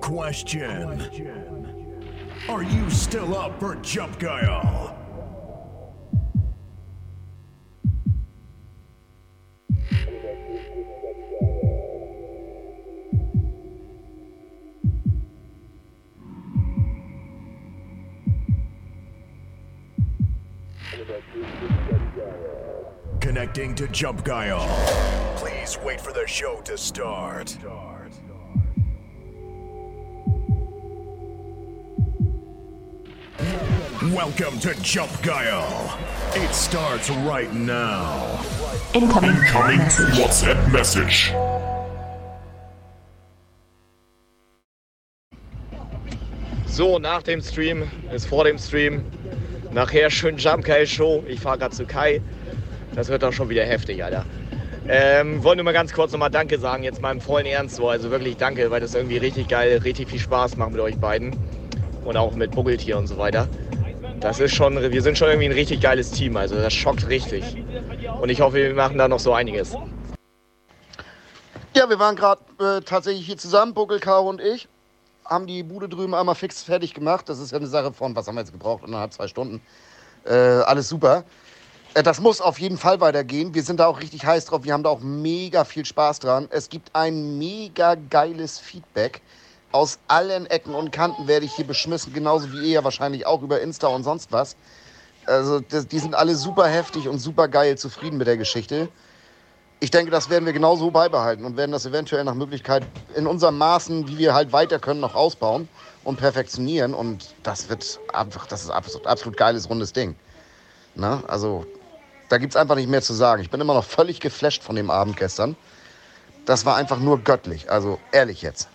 Question. Are you still up for Jump Guile? Connecting to Jump Guile. Please wait for the show to start. Welcome to Jump Guile. It starts right now. Incoming, Incoming. WhatsApp Message. So, nach dem Stream ist vor dem Stream. Nachher schön Jump Kai Show. Ich fahre gerade zu Kai. Das wird doch schon wieder heftig, Alter. Ähm, wollte nur mal ganz kurz nochmal Danke sagen, jetzt mal im vollen Ernst so. Also wirklich Danke, weil das irgendwie richtig geil, richtig viel Spaß macht mit euch beiden. Und auch mit Buggeltier und so weiter. Das ist schon, wir sind schon irgendwie ein richtig geiles Team. Also das schockt richtig. Und ich hoffe, wir machen da noch so einiges. Ja, wir waren gerade äh, tatsächlich hier zusammen, Buckel, Caro und ich. Haben die Bude drüben einmal fix fertig gemacht. Das ist ja eine Sache von, was haben wir jetzt gebraucht? Innerhalb zwei Stunden. Äh, alles super. Äh, das muss auf jeden Fall weitergehen. Wir sind da auch richtig heiß drauf. Wir haben da auch mega viel Spaß dran. Es gibt ein mega geiles Feedback. Aus allen Ecken und Kanten werde ich hier beschmissen, genauso wie ihr wahrscheinlich auch über Insta und sonst was. Also, das, die sind alle super heftig und super geil zufrieden mit der Geschichte. Ich denke, das werden wir genauso beibehalten und werden das eventuell nach Möglichkeit in unserem Maßen, wie wir halt weiter können, noch ausbauen und perfektionieren. Und das wird einfach, das ist absolut, absolut geiles, rundes Ding. Na, also, da gibt es einfach nicht mehr zu sagen. Ich bin immer noch völlig geflasht von dem Abend gestern. Das war einfach nur göttlich. Also, ehrlich jetzt.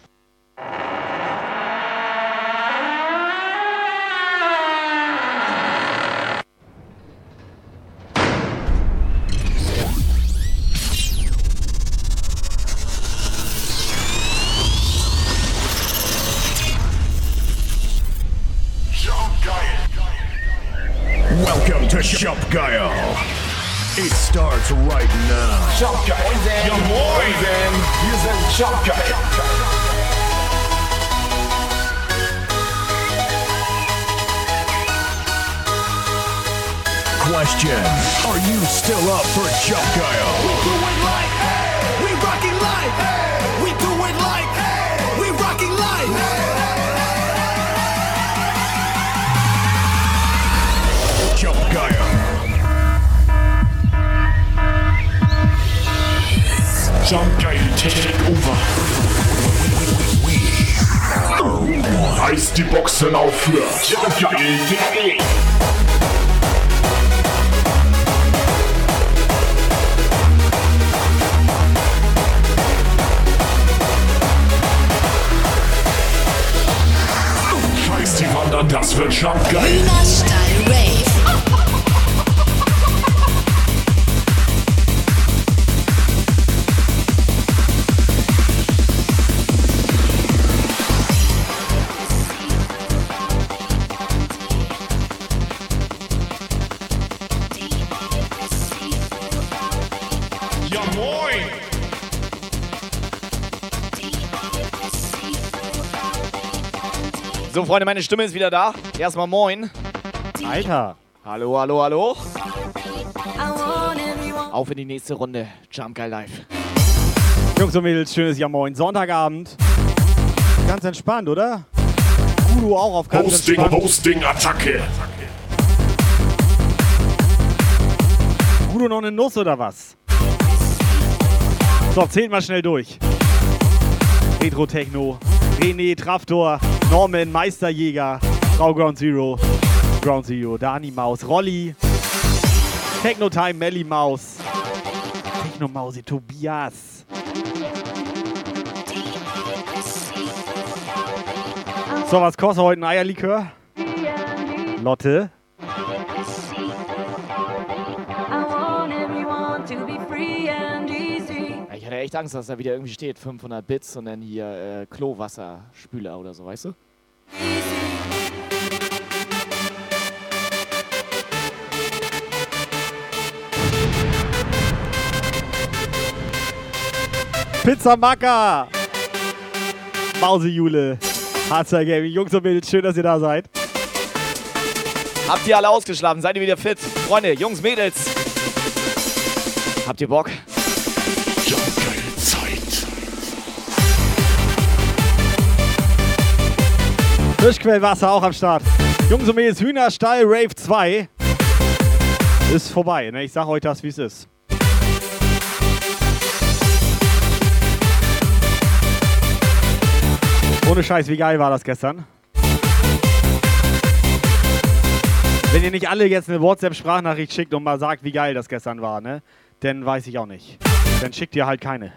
Freunde, meine Stimme ist wieder da. Erstmal moin. Alter. Hallo, hallo, hallo. Auf in die nächste Runde. Jump Guy Live. Jungs und Mädels, schönes Jahr moin. Sonntagabend. Ganz entspannt, oder? Udo auch auf ganz Hosting, entspannt. Hosting, Attacke. Udo noch eine Nuss oder was? So, zählt mal schnell durch. Retro Techno, René Traftor, Norman Meisterjäger, Frau Ground Zero, Ground Zero, Dani Maus, Rolli, Techno Time, Melly Maus, Techno Mausi, Tobias. So, was kostet heute ein Eierlikör? Lotte. Angst, dass da wieder irgendwie steht 500 Bits und dann hier äh, Klowasserspüler oder so, weißt du? Pizza Macker. Mausejule, Harzer Gaming. Jungs und Mädels, schön, dass ihr da seid. Habt ihr alle ausgeschlafen? Seid ihr wieder fit? Freunde, Jungs, Mädels. Habt ihr Bock? Frischquellwasser auch am Start. Jungs und Mädels, Hühnerstall Rave 2 ist vorbei. Ne? Ich sag euch das, wie es ist. Ohne Scheiß, wie geil war das gestern? Wenn ihr nicht alle jetzt eine WhatsApp-Sprachnachricht schickt und mal sagt, wie geil das gestern war, ne? Dann weiß ich auch nicht. Dann schickt ihr halt keine.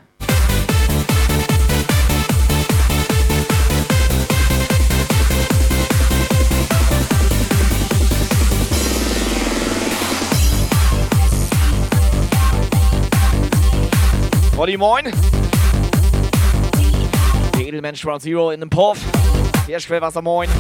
Roddy, moin. Der Edelmensch Round Zero in dem Puff. Der Schwellwasser, moin.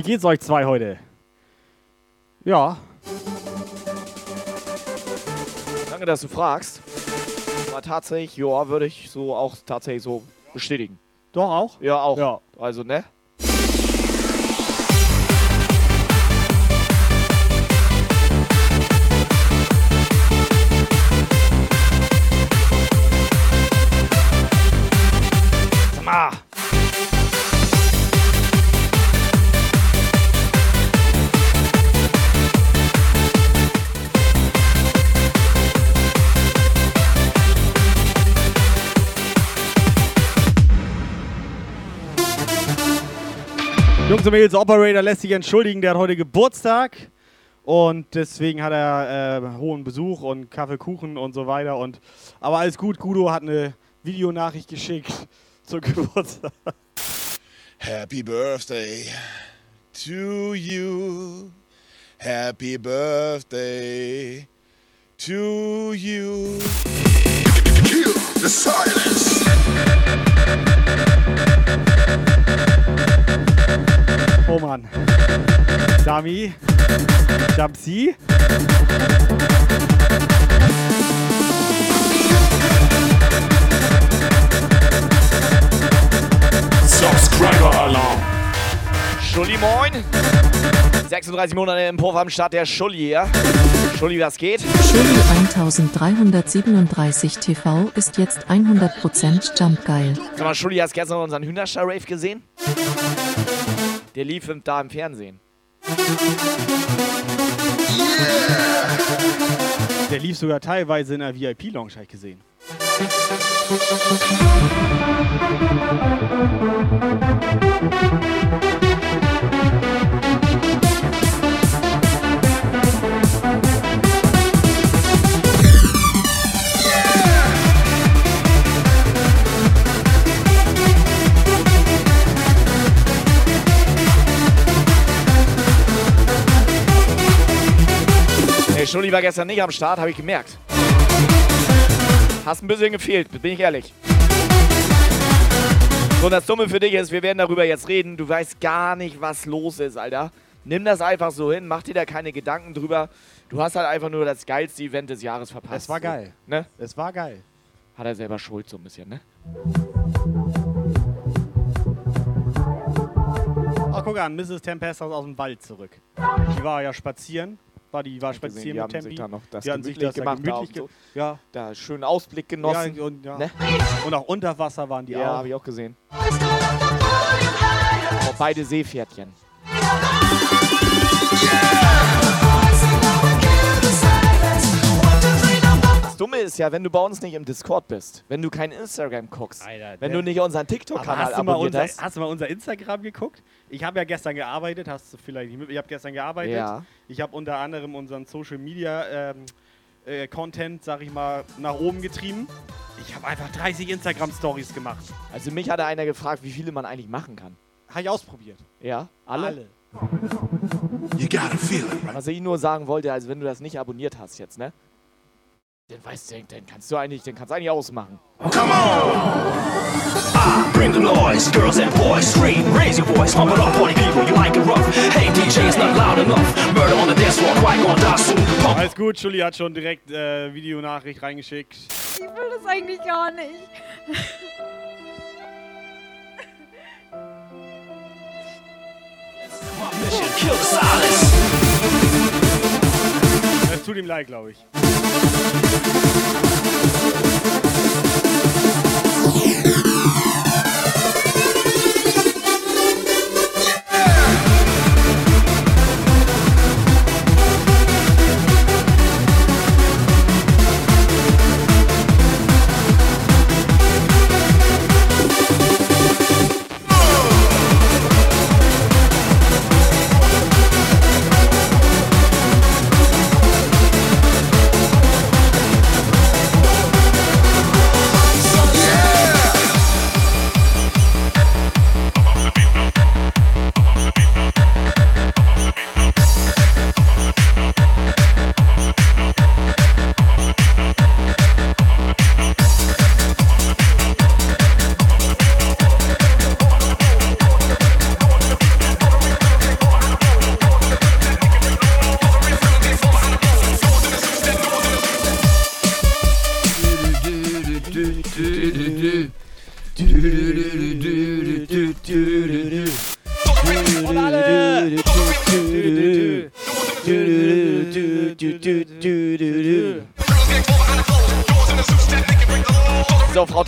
Wie geht's euch zwei heute? Ja, Danke, dass du fragst. Aber tatsächlich, ja, würde ich so auch tatsächlich so bestätigen. doch auch. Ja, auch. Ja. Also, ne? Jungs und Mädels, Operator lässt sich entschuldigen, der hat heute Geburtstag. Und deswegen hat er äh, hohen Besuch und Kaffee, Kuchen und so weiter. Und, aber alles gut, Guido hat eine Videonachricht geschickt zum Geburtstag. Happy birthday to you. Happy birthday to you. Kill the silence. Oh Mann. Dami. Jamsi. Subscriber Alarm. Schulli, moin. 36 Monate im Puff am Start, der Schulli hier. Schulli, was geht? Schulli 1337 TV ist jetzt 100% Jumpgeil. Sag mal, Schulli, hast gestern unseren Hühnerstall-Rave gesehen? Der lief im- da im Fernsehen. Der lief sogar teilweise in der VIP-Lounge, habe ich gesehen. Hey, Schulli war gestern nicht am Start, habe ich gemerkt. Hast ein bisschen gefehlt, bin ich ehrlich. So, und das Dumme für dich ist, wir werden darüber jetzt reden. Du weißt gar nicht, was los ist, Alter. Nimm das einfach so hin, mach dir da keine Gedanken drüber. Du hast halt einfach nur das geilste Event des Jahres verpasst. Es war geil. Ne? Es war geil. Hat er selber Schuld so ein bisschen, ne? Ach, guck an, Mrs. Tempest aus dem Wald zurück. Die war ja spazieren. War die war spazieren die mit haben sich Tempi. da noch das die sich gemütlich das gemacht da ge Ja. Da schönen Ausblick genossen. Ja, und, ja. Ne? und auch unter Wasser waren die Ja, auch. habe ich auch gesehen. Oh, beide Seepferdchen. Das Dumme ist ja, wenn du bei uns nicht im Discord bist, wenn du kein Instagram guckst, Alter, wenn du nicht unseren TikTok-Kanal abonniert unser, hast. hast du mal unser Instagram geguckt? Ich habe ja gestern gearbeitet, hast du vielleicht nicht mit. Ich habe gestern gearbeitet. Ja. Ich habe unter anderem unseren Social Media ähm, äh, Content, sag ich mal, nach oben getrieben. Ich habe einfach 30 Instagram Stories gemacht. Also mich hatte einer gefragt, wie viele man eigentlich machen kann. Habe ich ausprobiert. Ja? Alle? You gotta feel it. Was ich nur sagen wollte, also wenn du das nicht abonniert hast jetzt, ne? Den weißt du, den kannst du eigentlich, den kannst du eigentlich ausmachen. Bring the noise, girls and boys, scream, raise your voice, pump it up, party people, you like it rough. Hey DJ, it's not loud enough. Murder on the dance floor, quiet gonna die soon. Pump Alles gut, Schulli hat schon direkt äh, Videonachricht reingeschickt. Ich will das eigentlich gar nicht. mission, kill the silence. Es tut ihm leid, glaube ich.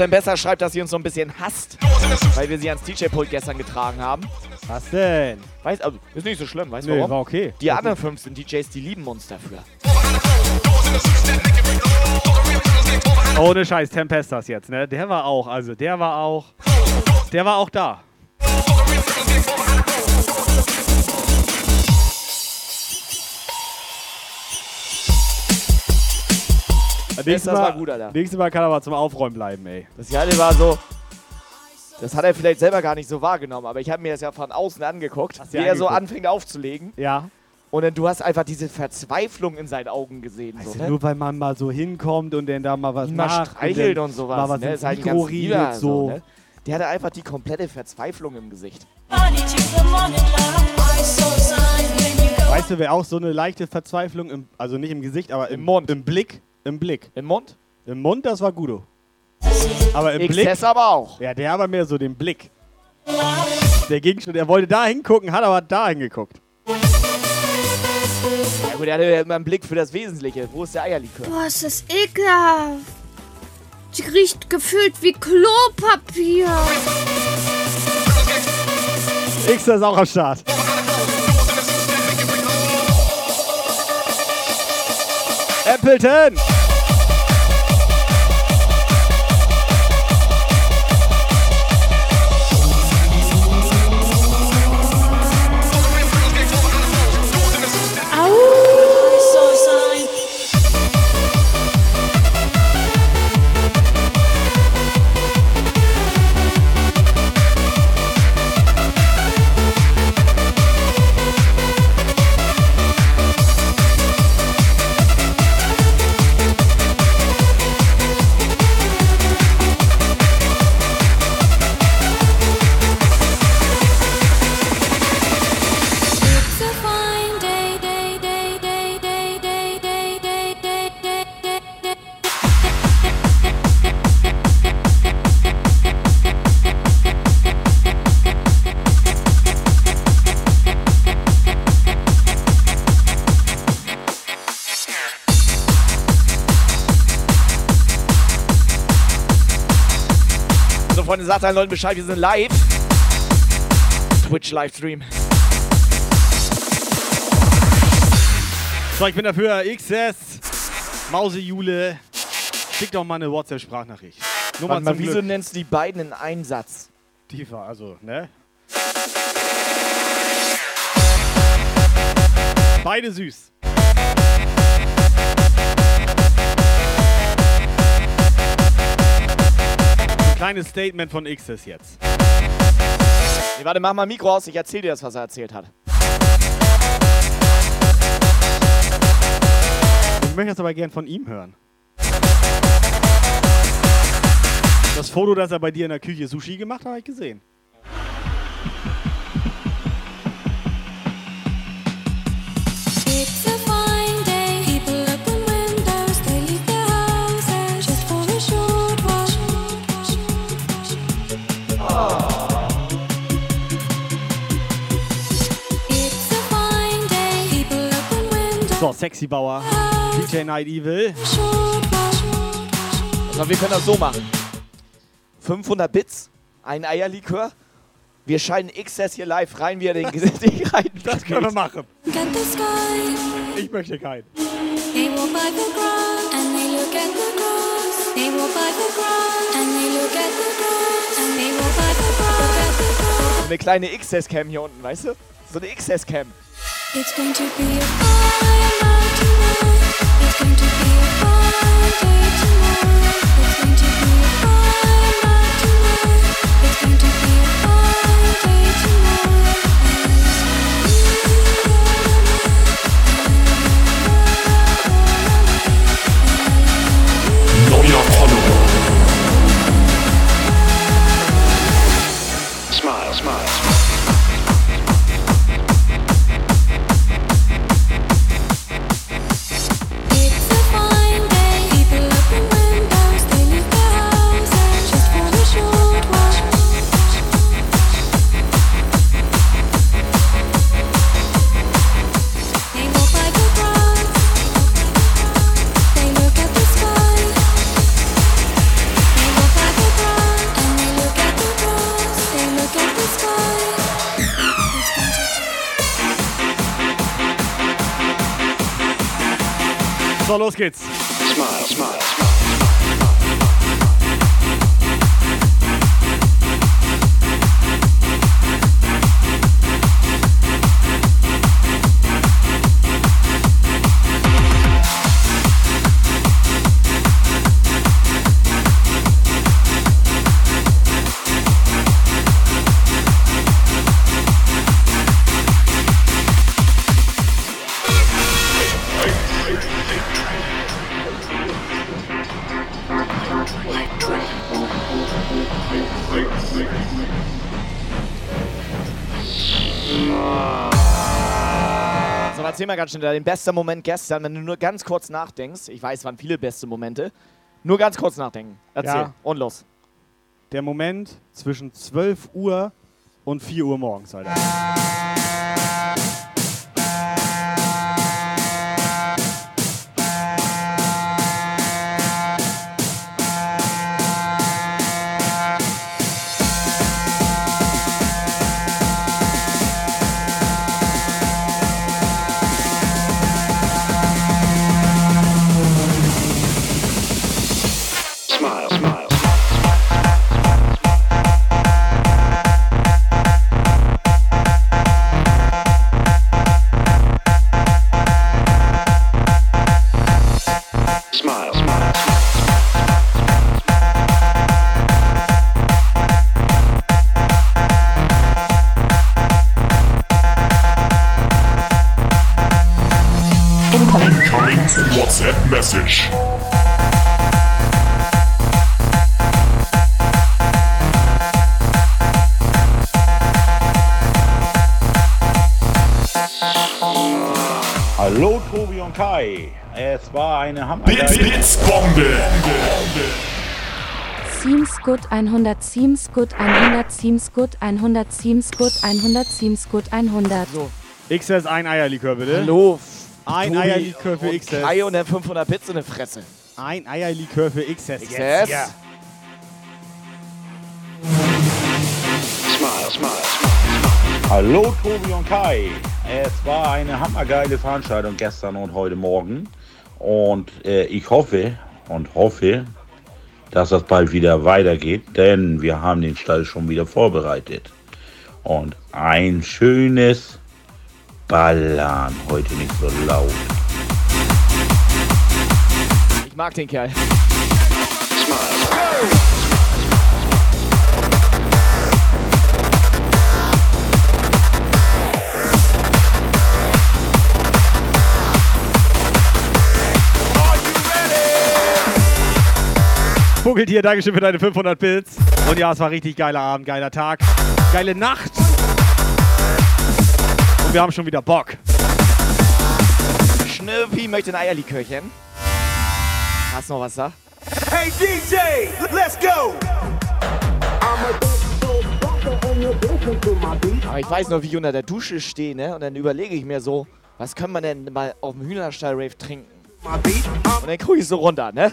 Frau Tembessa schreibt, dass sie uns so ein bisschen hasst, weil wir sie ans DJ-Pult gestern getragen haben. Was denn? Weiß, also, ist nicht so schlimm, weißt du Nee, warum? war okay. Die anderen 15 DJs, die lieben uns dafür. Ohne Scheiß, Tempestas jetzt, ne? Der war auch, also der war auch, der war auch da. Nächstes das war Mal, gut, Alter. nächstes Mal kann er aber zum Aufräumen bleiben, ey. Das Jale war so. Das hat er vielleicht selber gar nicht so wahrgenommen, aber ich habe mir das ja von außen angeguckt, wie er so anfängt aufzulegen. Ja. Und dann du hast einfach diese Verzweiflung in seinen Augen gesehen. So, Also ne? nur weil man mal so hinkommt und dann da mal was mal macht streichelt dann und sowas. Mal was ne? Ist halt ganz redet, so. ne? Der hatte einfach die komplette Verzweiflung im Gesicht. Weißt du, wer auch so eine leichte Verzweiflung, im, also nicht im Gesicht, aber im, Im Mund. im Blick, im Blick. Im Mund? Im Mund, das war Gudo. Aber im Blick, XS aber auch. ja, der aber mehr so den Blick. Der ging schon, er wollte da hingucken, hat aber da hingeguckt. Ja gut, er hatte ja immer einen Blick für das Wesentliche. Wo ist der Eierlikör? Boah, ist das ekelhaft. Die riecht gefühlt wie Klopapier. X ist auch am Start. Appleton! Sagt allen Leuten Bescheid, wir sind live. Twitch-Livestream. So, ich bin dafür XS, Mausejule, Schick doch mal eine WhatsApp-Sprachnachricht. Nur mal mal, wieso Glück. nennst du die beiden in einen Satz? Tiefer, also, ne? Beide süß. Kleines Statement von Xs jetzt. Nee, warte, mach mal Mikro aus, ich erzähl dir das, was er erzählt hat. Ich möchte das aber gern von ihm hören. Das Foto, das er bei dir in der Küche Sushi gemacht hat, habe ich gesehen. Sexy Bauer, DJ Night Evil. Also, wir können das so machen. 500 Bits, ein Eierlikör. Wir scheinen XS hier live rein, wie er den Ding rein. Das können wir machen. Ich möchte keinen. Eine kleine XS-Cam hier unten, weißt du? So eine XS-Cam. It's going to be a fine night tonight. It's going to be a fine day tonight. It's going to be a fine night tonight. It's going to be So, los geht's. Smile, smile, mal ganz schnell, dein bester Moment gestern, wenn du nur ganz kurz nachdenkst. Ich weiß, es waren viele beste Momente. Nur ganz kurz nachdenken. Erzähl. Ja. Und los. Der Moment zwischen 12 Uhr und 4 Uhr morgens, Alter. Message. Hallo Tobi und Kai. Es war eine Hammer. Blitz, Blitzbombe. Seems good 100, Seems good 100, Seems good 100, Seems good 100, Seems good 100. So. XS, ein Eierlikör, bitte. Hallo. Ein Eierlikör für XS. Kai und dann 500 Bits in der Fresse. Ein Eierlikör für XS. XS. Jetzt, ja. Smile, smile. Hallo Tobi und Kai. Es war eine hammergeile Veranstaltung gestern und heute Morgen. Und äh, ich hoffe, und hoffe, dass das bald wieder weitergeht, denn wir haben den Stall schon wieder vorbereitet. Und ein schönes Ballern, heute nicht so laut. Ich mag den Kerl. Vogeltier, Dankeschön für deine 500 Bits. Und ja, es war richtig geiler Abend, geiler Tag, geile Nacht. Und wir haben schon wieder Bock. Schnürpi möchte ein Eierlikörchen. Hast du noch was da? Hey DJ, let's go. Aber ich weiß noch, wie ich unter der Dusche stehe, ne? Und dann überlege ich mir so, was können wir denn mal auf dem Hühnerstall-Rave trinken? Und dann gucke ich so runter, ne?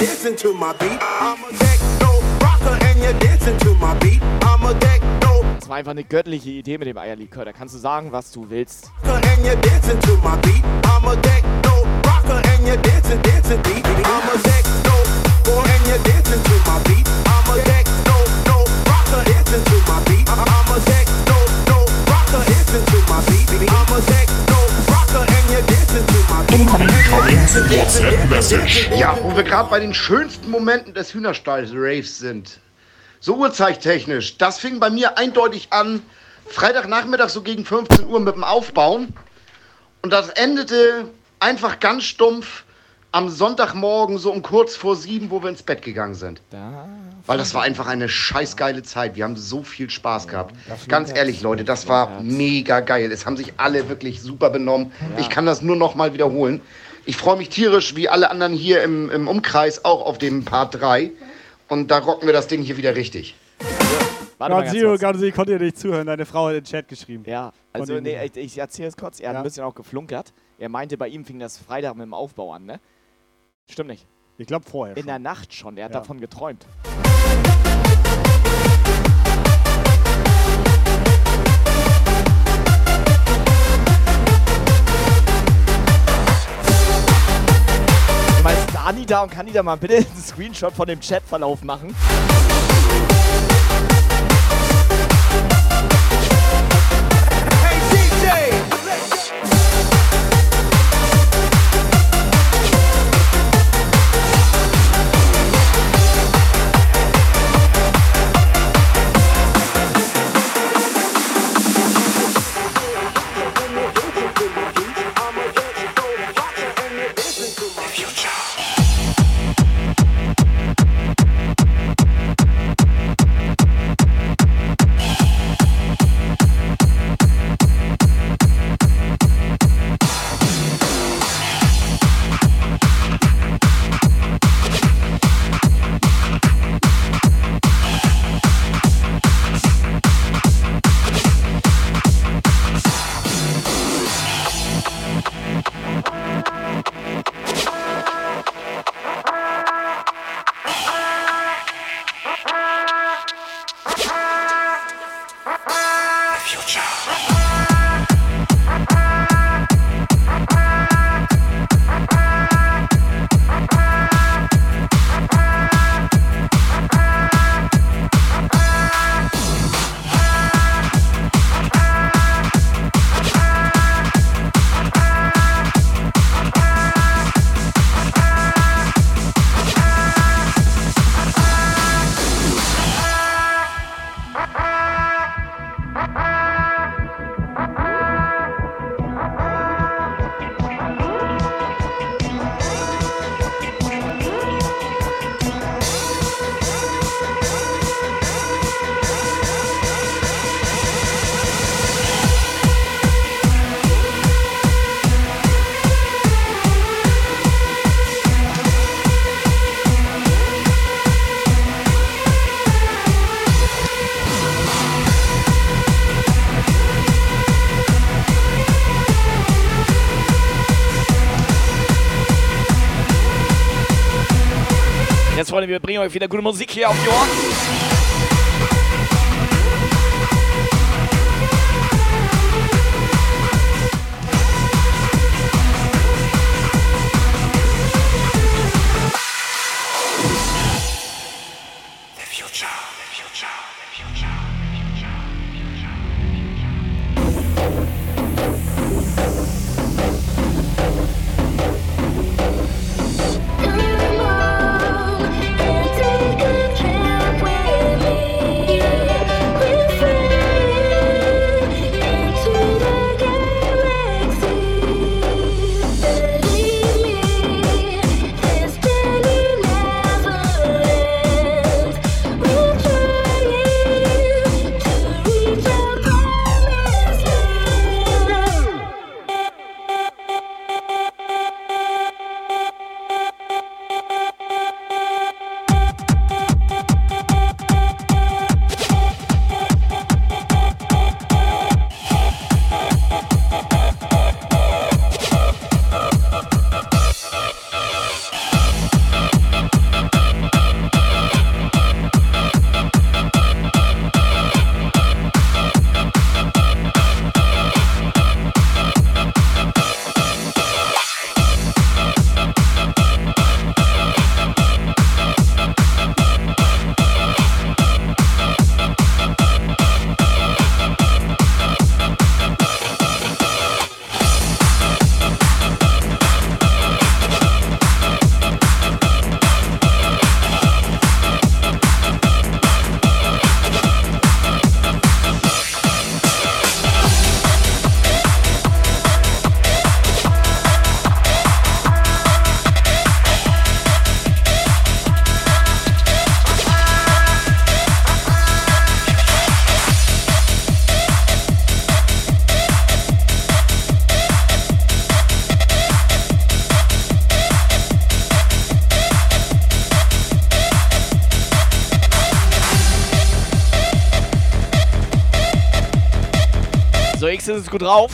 Dancing to my beat. I'm a techno rocker and you're dancing to my beat. I'm a techno Das war einfach eine göttliche Idee mit dem Eierlikör. Da kannst du sagen, was du willst. Ja, wo wir gerade bei den schönsten Momenten des Hühnerstalls-Raves sind. So uhrzeittechnisch. Das fing bei mir eindeutig an, Freitagnachmittag so gegen 15 Uhr mit dem Aufbauen. Und das endete einfach ganz stumpf am Sonntagmorgen so um kurz vor sieben, wo wir ins Bett gegangen sind. Weil das war einfach eine scheißgeile Zeit. Wir haben so viel Spaß gehabt. Ganz ehrlich, Leute, das war mega geil. Es haben sich alle wirklich super benommen. Ich kann das nur noch mal wiederholen. Ich freue mich tierisch, wie alle anderen hier im, im Umkreis, auch auf dem Part 3. Und da rocken wir das Ding hier wieder richtig. Warte mal ganz Zero, kurz. Ground Zero, konnte ihr nicht zuhören. Deine Frau hat in den Chat geschrieben. Ja, also nee, ich, ich erzähle es kurz. Er hat Ja. ein bisschen auch geflunkert. Er meinte, bei ihm fing das Freitag mit dem Aufbau an, ne? Stimmt nicht. Ich glaube vorher. In schon. der Nacht schon. Er hat Ja. davon geträumt. Dani da und kann die da mal bitte einen Screenshot von dem Chatverlauf machen? Jetzt, Freunde, wir bringen euch wieder gute Musik gut drauf.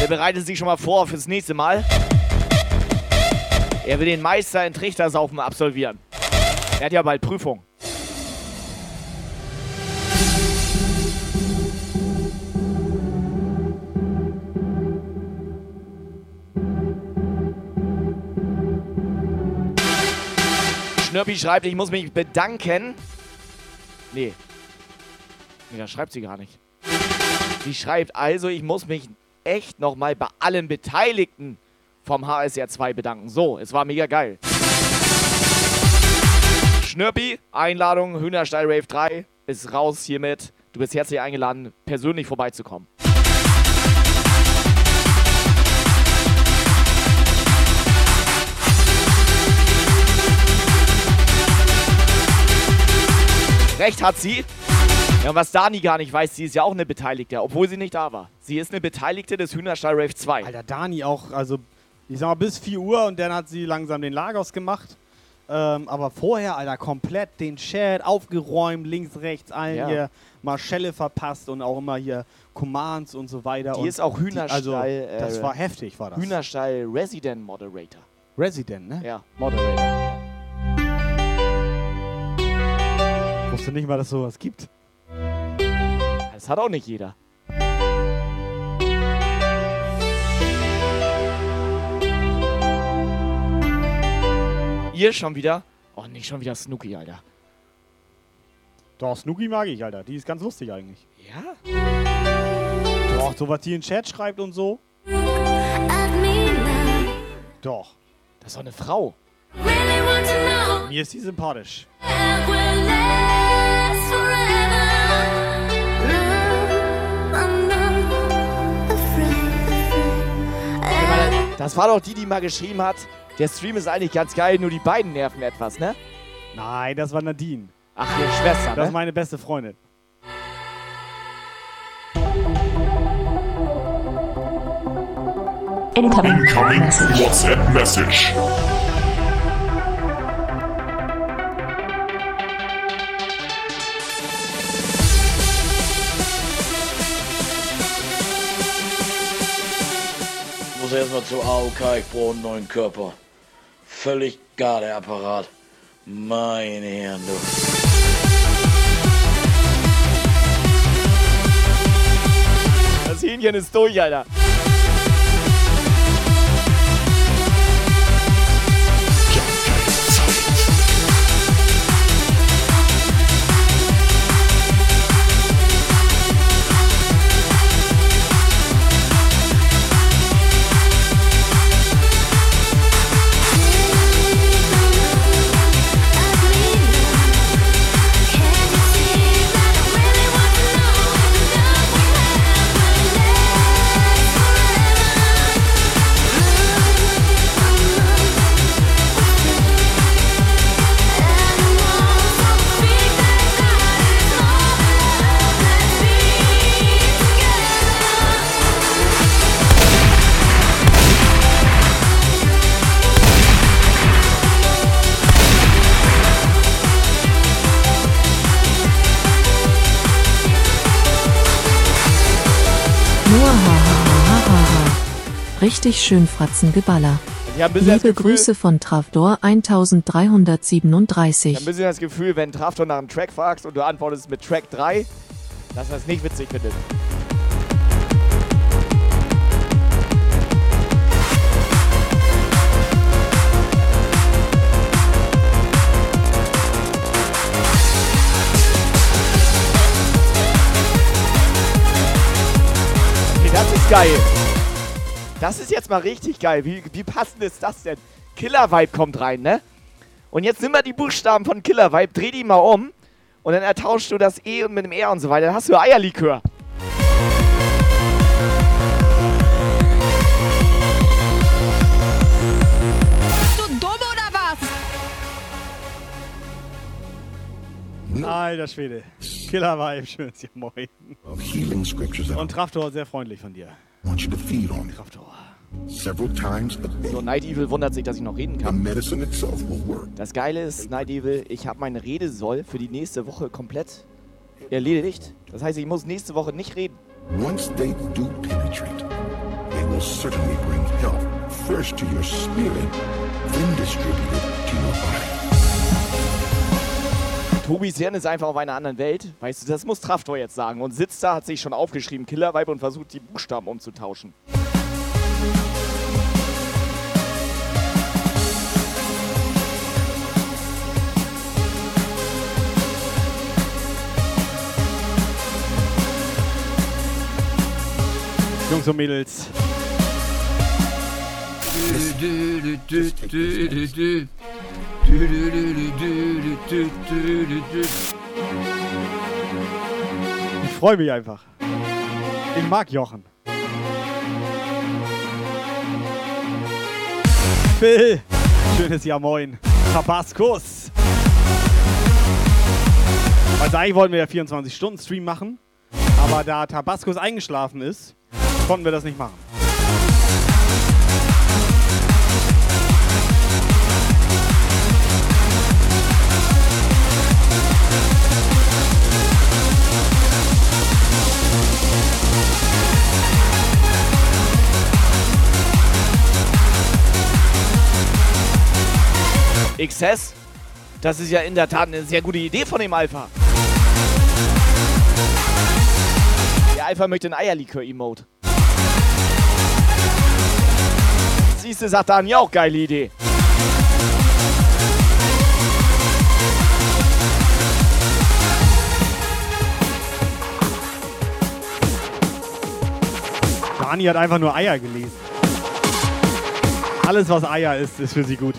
Der bereitet sich schon mal vor fürs nächste Mal. Er will den Meister in Trichtersaufen absolvieren. Er hat ja bald Prüfung. Schnörpi schreibt, ich muss mich bedanken. Nee. Nee, das schreibt sie gar nicht. Sie schreibt also, ich muss mich echt nochmal bei allen Beteiligten vom HSR 2 bedanken. So, es war mega geil. Schnörpi, Einladung, Hühnerstall Rave 3 ist raus hiermit. Du bist herzlich eingeladen, persönlich vorbeizukommen. Recht hat sie. Ja, und was Dani gar nicht weiß, sie ist ja auch eine Beteiligte, obwohl sie nicht da war. Sie ist eine Beteiligte des Hühnerstall Rave 2. Alter, Dani auch, also ich sag mal bis 4 Uhr und dann hat sie langsam den Lagos gemacht. Ähm, aber vorher, Alter, komplett den Chat aufgeräumt, links, rechts, allen Ja. hier Marschelle verpasst und auch immer hier Commands und so weiter. Die und ist auch die- Hühnerstall. Also, das äh, war heftig, war das. Hühnerstall Resident Moderator. Resident, ne? Ja, Moderator. Wusste nicht mal, dass es sowas gibt. Das hat auch nicht jeder. Ihr schon wieder? Oh, nicht schon wieder Snooki, Alter. Doch, Snooki mag ich, Alter. Die ist ganz lustig eigentlich. Ja? Doch, so was die in den Chat schreibt und so. Doch. Das ist doch eine Frau. Mir ist die sympathisch. Das war doch die, die mal geschrieben hat, der Stream ist eigentlich ganz geil, nur die beiden nerven etwas, ne? Nein, das war Nadine. Ach, ihre Schwester, Das ist ne? meine beste Freundin. Incoming WhatsApp message. Erstmal zur AOK, ich brauche einen neuen Körper. Völlig gar der Apparat. Meine Herren, du. Das Hähnchen ist durch, Alter. Richtig schön Fratzengeballer. Ich Liebe Grüße von Travdor Ich hab 1337. ein bisschen das Gefühl, wenn Trafton nach einem Track fragst und du antwortest mit Track 3, dass er es nicht witzig findet. Okay, das ist geil. Das ist jetzt mal richtig geil. Wie, wie passend ist das denn? Killer Vibe kommt rein, ne? Und jetzt nimm mal die Buchstaben von Killer Vibe, dreh die mal um und dann ertauschst du das E und mit dem R und so weiter. Dann hast du Eierlikör. Alter Schwede. Killer Vibe, schönes Ja Moin. Und Traftor, sehr freundlich von dir. Day. So, Night Evil wundert sich, dass ich noch reden kann. Das Geile ist, Night Evil, ich habe meine Redesoll für die nächste Woche komplett erledigt. Das heißt, ich muss nächste Woche nicht reden. Once they do penetrate, they will certainly bring health first to your spirit, then distribute it to your body. Tobis Hirn ist einfach auf einer anderen Welt. Weißt du, das muss Traftor jetzt sagen. Und sitzt da, hat sich schon aufgeschrieben, Killerweib und versucht, die Buchstaben umzutauschen. Jungs und Mädels. Ich freue mich einfach. Ich mag Jochen. Phil. Schönes Jahr moin. Tabaskus. Also eigentlich wollten wir ja 24-Stunden-Stream machen. Aber da Tabaskus eingeschlafen ist, konnten wir das nicht machen. XS, das ist ja in der Tat eine sehr gute Idee von dem Alpha. Der Alpha möchte ein Eierlikör-Emote. Siehste, sagt Daniel auch geile Idee. Dani hat einfach nur Eier gelesen. Alles, was Eier ist, ist für sie gut.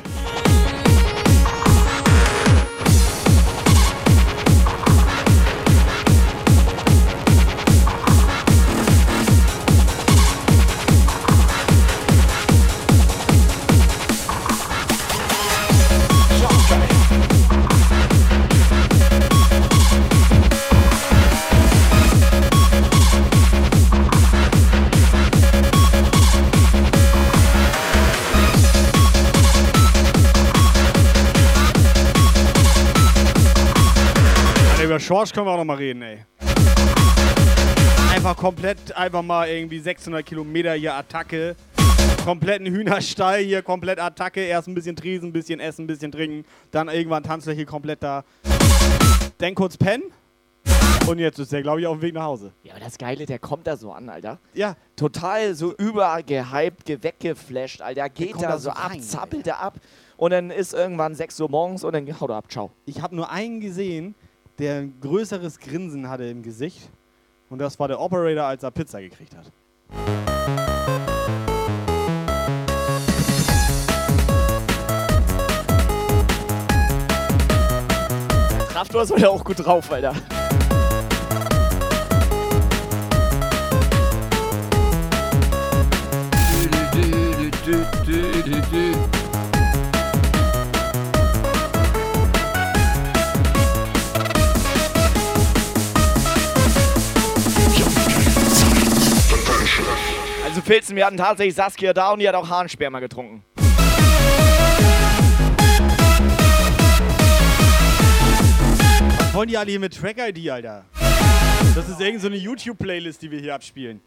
Schorsch können wir auch noch mal reden, ey. Einfach komplett, einfach mal irgendwie 600 Kilometer hier Attacke. Kompletten Hühnerstall hier, komplett Attacke. Erst ein bisschen Tresen, ein bisschen Essen, ein bisschen Trinken. Dann irgendwann Tanzfläche komplett da. Dann kurz pennen. Und jetzt ist der, glaube ich, auf dem Weg nach Hause. Ja, aber das Geile, der kommt da so an, Alter. Ja. Total so übergehypt, ge- weggeflasht, Alter. Geht da da so so ab, rein, zappelt er ab. Und dann ist irgendwann 6 Uhr morgens und dann haut er ab. Ciao. Ich habe nur einen gesehen, der ein größeres Grinsen hatte im Gesicht. Und das war der Operator, als er Pizza gekriegt hat. Kraftor ist heute auch gut drauf, Alter. Also Pilzen, wir hatten tatsächlich Saskia da und die hat auch Harnsperma getrunken. Was wollen die alle hier mit Track-ID, Alter? Das ist irgend so eine YouTube-Playlist, die wir hier abspielen.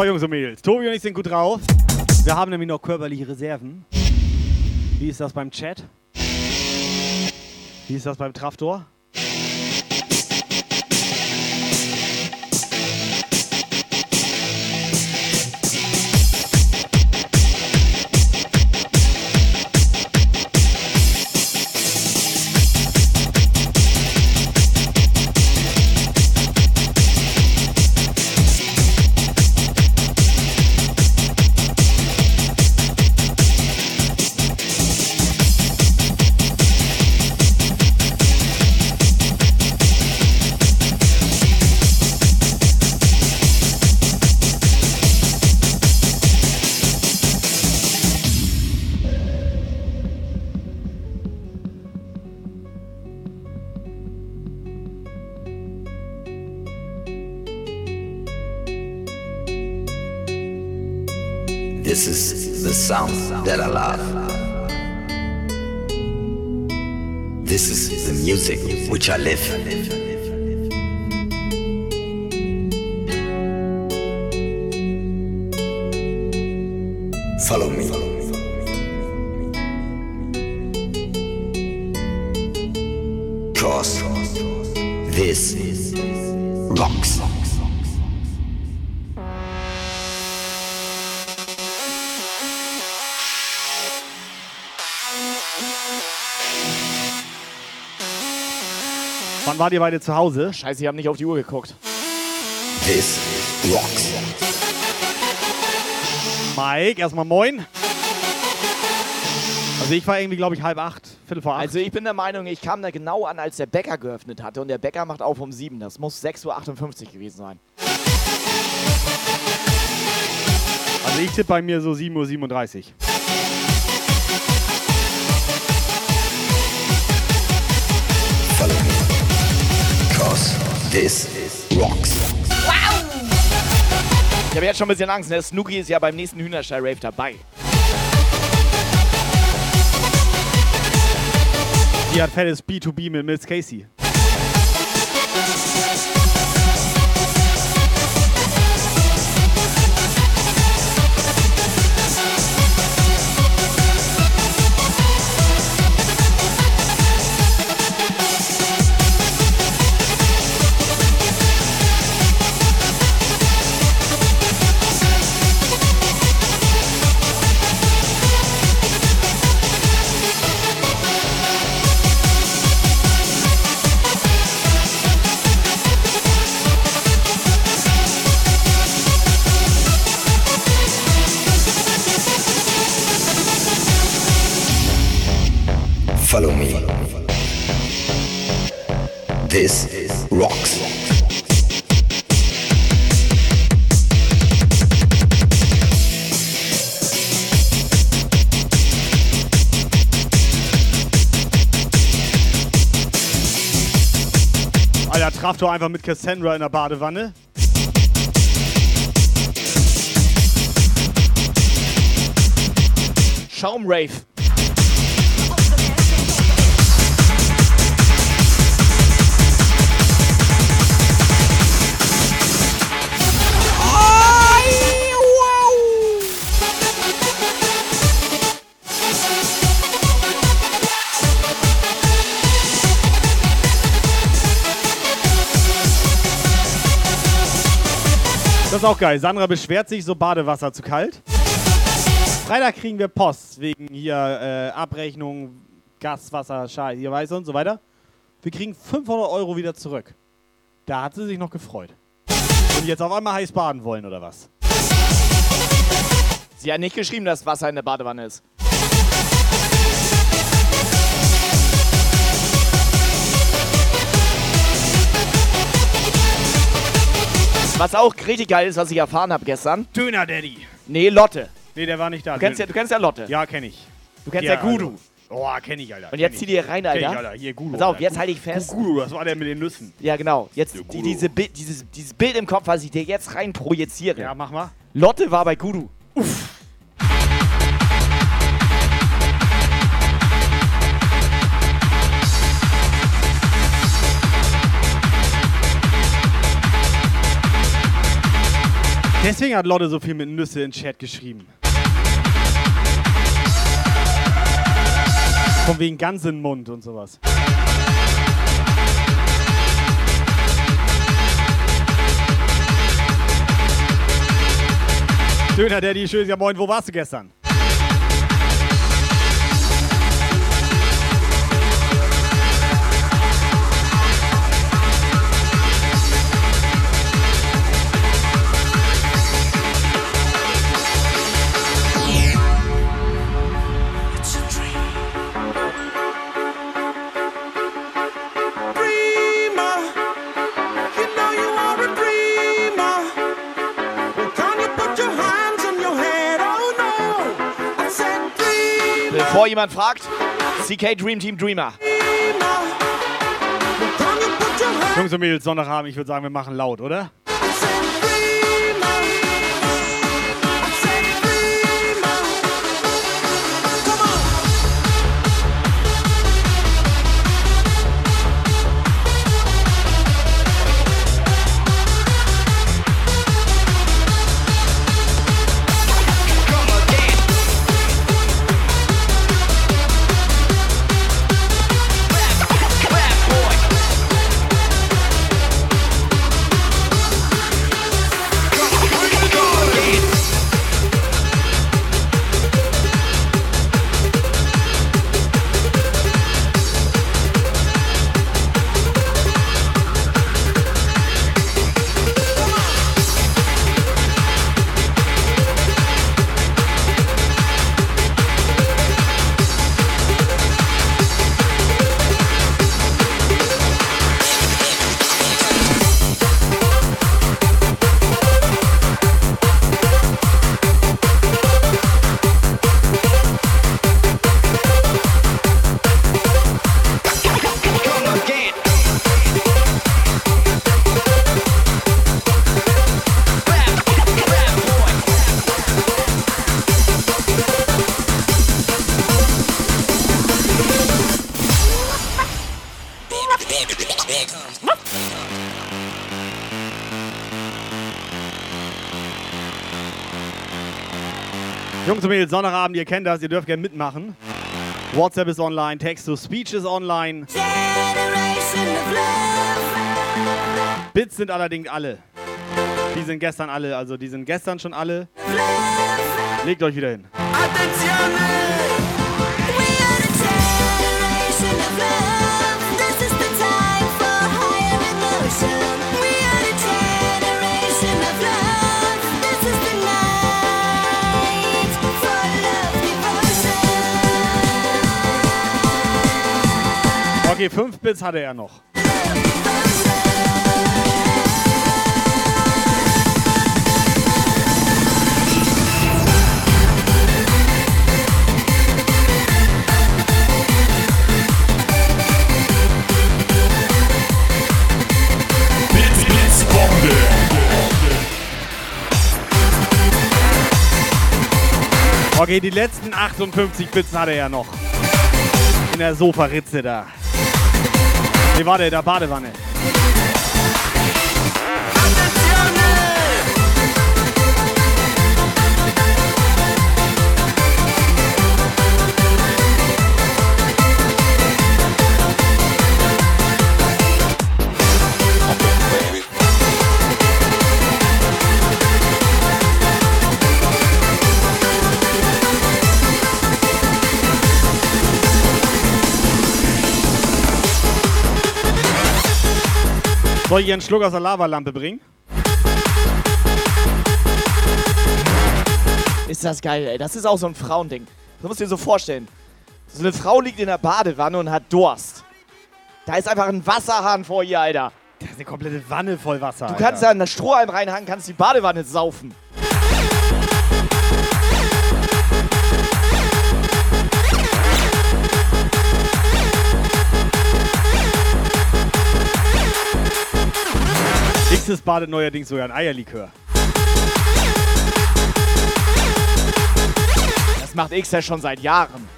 So, Jungs und Mädels. Tobi und ich sind gut drauf. Wir haben nämlich noch körperliche Reserven. Wie ist das beim Chat? Wie ist das beim Traftor? chalez. Wart ihr beide zu Hause? Scheiße, ich habe nicht auf die Uhr geguckt. This rocks. Mike, erstmal moin. Also ich war irgendwie, glaube ich, halb acht, viertel vor acht. Also ich bin der Meinung, ich kam da genau an, als der Bäcker geöffnet hatte. Und der Bäcker macht auf um 7. Das muss 6.58 Uhr gewesen sein. Also ich tippe bei mir so 7.37 Uhr. This rocks. Ich habe jetzt schon ein bisschen Angst. Ne? Snooki ist ja beim nächsten Hühnerstall-Rave dabei. Die hat fettes B2B mit Mills Casey. Traftor einfach mit Cassandra in der Badewanne. Schaumrave. Ist auch geil. Sandra beschwert sich, so Badewasser zu kalt. Freitag kriegen wir Post wegen hier äh, Abrechnung, Gas, Wasser, Scheiße, hier weiß und so weiter. Wir kriegen 500 Euro wieder zurück. Da hat sie sich noch gefreut. Und jetzt auf einmal heiß baden wollen oder was? Sie hat nicht geschrieben, dass Wasser in der Badewanne ist. Was auch richtig geil ist, was ich erfahren habe gestern. Döner Daddy. Nee, Lotte. Nee, der war nicht da. Du kennst ja, du kennst ja Lotte. Ja, kenn ich. Du kennst ja, Gudu. Also. Oh, kenn ich, Alter. Und jetzt kenn zieh dir rein, Kenn Alter. Ich, Alter. Hier, Gudu. Pass auf, Alter. jetzt halte ich fest. Gudu, das war der mit den Nüssen. Ja, genau. Jetzt die, diese, Bi- dieses, dieses Bild im Kopf, was ich dir jetzt rein projiziere. Ja, mach mal. Lotte war bei Gudu. Deswegen hat Lotte so viel mit Nüsse in Chat geschrieben. Von wegen ganz in den Mund und sowas. Döner Daddy, schön, ja moin, wo warst du gestern? Bevor jemand fragt, CK Dream Team Dreamer. Jungs und Mädels, Sonntagabend, ich würde sagen, wir machen laut, oder? Jungs und Mädels, Sonnabend, ihr kennt das, ihr dürft gerne mitmachen. WhatsApp ist online, Text-to-Speech ist online. Bits sind allerdings alle. Die sind gestern alle, also die sind gestern schon alle. Legt euch wieder hin. Okay, 5 Bits hatte er noch. Okay, die letzten 58 Bits hatte er noch. In der Sofaritze da. Nee, warte, der Badewanne. Soll ich ihr einen Schluck aus der Lavalampe bringen? Ist das geil, ey. Das ist auch so ein Frauending. Das musst du dir so vorstellen. So eine Frau liegt in der Badewanne und hat Durst. Da ist einfach ein Wasserhahn vor ihr, Alter. Das ist eine komplette Wanne voll Wasser. Du kannst da einen Strohhalm reinhaken, kannst die Badewanne saufen. Nächstes badet neuerdings sogar ein Eierlikör. Das macht X ja schon seit Jahren.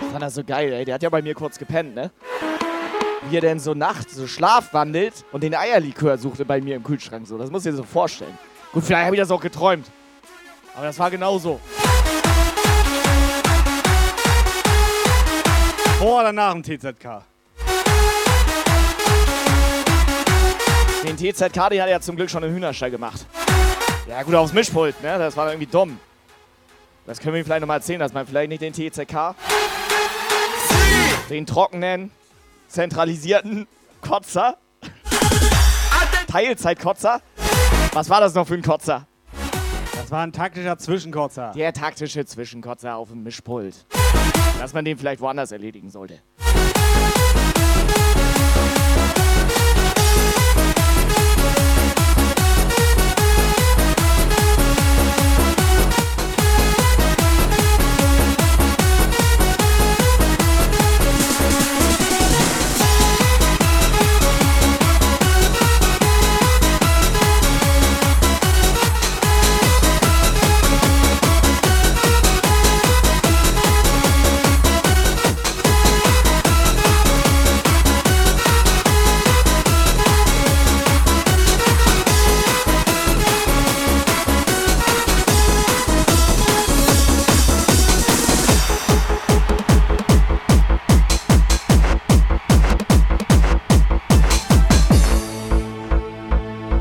Ich fand das so geil, ey. Der hat ja bei mir kurz gepennt, ne? Wie er denn so nachts so Schlaf wandelt und den Eierlikör suchte bei mir im Kühlschrank. So, das muss ich dir so vorstellen. Gut, vielleicht habe ich das auch geträumt. Aber das war genauso. Vor oder nach dem TZK? Den TZK, den hat er ja zum Glück schon im Hühnerstall gemacht. Ja, gut, aufs Mischpult, ne? Das war irgendwie dumm. Das können wir ihm vielleicht nochmal erzählen, dass man vielleicht nicht den TZK, den trockenen, zentralisierten Kotzer, Teilzeitkotzer. Was war das noch für ein Kotzer? Das war ein taktischer Zwischenkotzer. Der taktische Zwischenkotzer auf dem Mischpult. Dass man den vielleicht woanders erledigen sollte.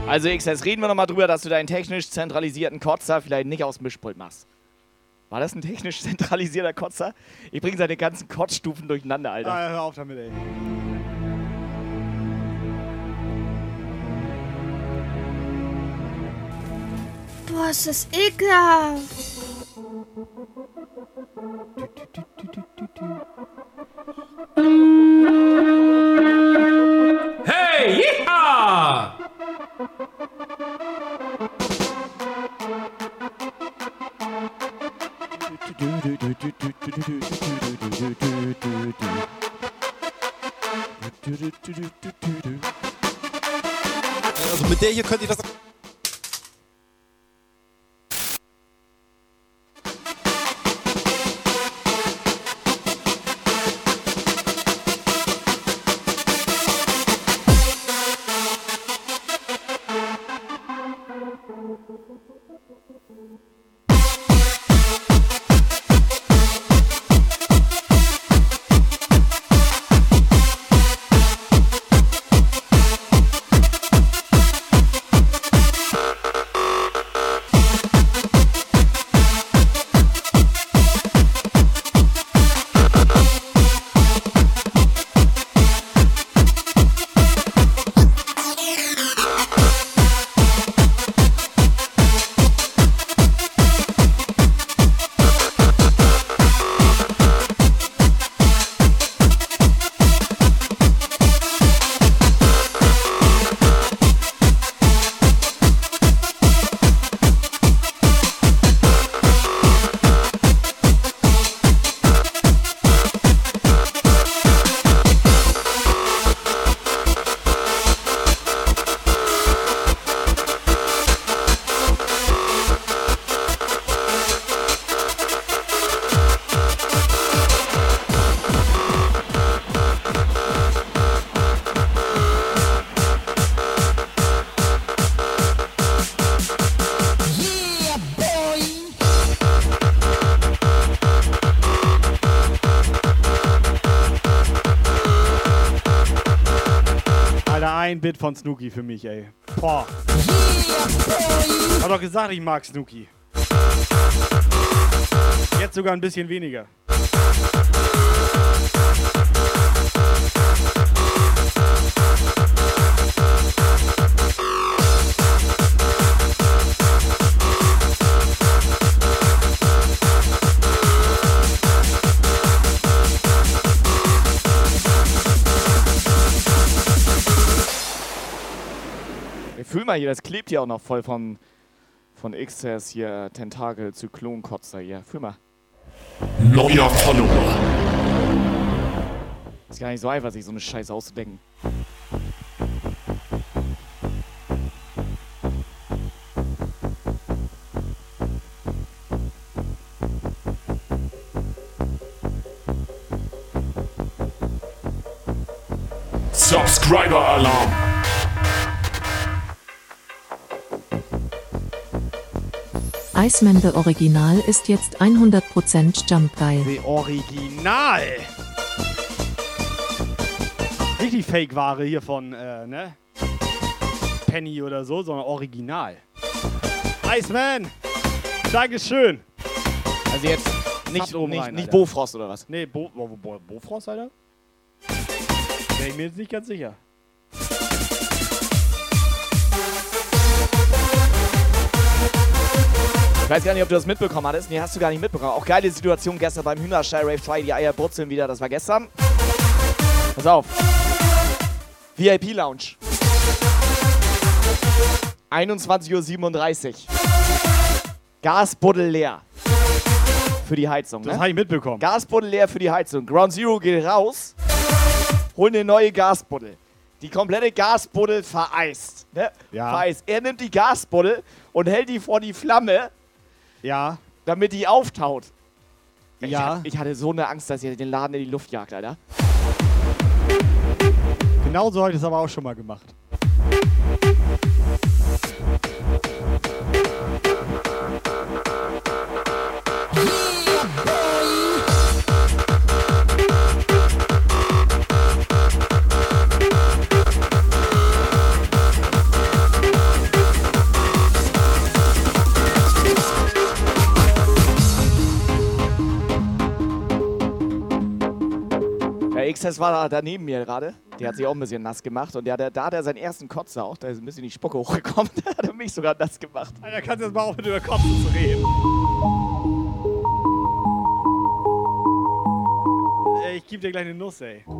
Also X, jetzt reden wir nochmal drüber, dass du deinen technisch zentralisierten Kotzer vielleicht nicht aus dem Mischpult machst. War das ein technisch zentralisierter Kotzer? Ich bringe seine ganzen Kotzstufen durcheinander, Alter. Ah, hör auf damit, ey. Boah, ist das ekelhaft. Hey, yeehaw! Also mit der hier könnt ihr das. Ein Bit von Snooki für mich, ey. Boah. Hab doch gesagt, ich mag Snooki. Jetzt sogar ein bisschen weniger. Mal hier, das klebt hier auch noch voll von, von XS hier, Tentakel zu Klonkotzer hier. Fühl mal. Neuer Follower. Ist gar nicht so einfach, sich so eine Scheiße auszudenken. Iceman The Original ist jetzt 100% Jump geil. The Original. Nicht die Fake-Ware hier von, äh, ne? Penny oder so, sondern Original. Iceman! Dankeschön! Also jetzt nicht, oben nicht, rein, nicht. Bofrost oder was? Nee, Bo, Bo, Bo, Bofrost, Alter? Wäre ich mir jetzt nicht ganz sicher. Ich weiß gar nicht, ob du das mitbekommen hattest. Nee, hast du gar nicht mitbekommen. Auch geile Situation gestern beim Hühnerstall Rave 2. Die Eier brutzeln wieder. Das war gestern. Pass auf. VIP Lounge. 21.37 Uhr. Gasbuddel leer. Für die Heizung, Das ne? habe ich mitbekommen. Gasbuddel leer für die Heizung. Ground Zero geht raus, holt eine neue Gasbuddel. Die komplette Gasbuddel vereist. Ne? Ja. Vereist. Er nimmt die Gasbuddel und hält die vor die Flamme, Ja. damit die auftaut. Ich, Ja. hat- ich hatte so eine Angst, dass ihr den Laden in die Luft jagt, Alter. Genauso habe ich das aber auch schon mal gemacht. XS war da, neben mir gerade. Der hat sich auch ein bisschen nass gemacht. Und der, der, da hat er seinen ersten Kotzer auch. Da ist ein bisschen die Spucke hochgekommen. Da hat er mich sogar nass gemacht. Alter, kannst du jetzt mal aufhören, über Kotzen zu reden? Ich geb dir gleich eine Nuss, ey. Da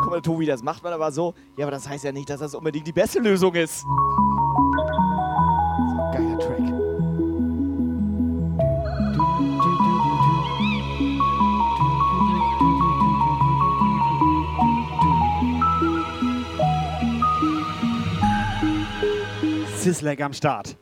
kommt der Tobi, das macht man aber so. Ja, aber das heißt ja nicht, dass das unbedingt die beste Lösung ist. So ein geiler Track. Sislek am Start.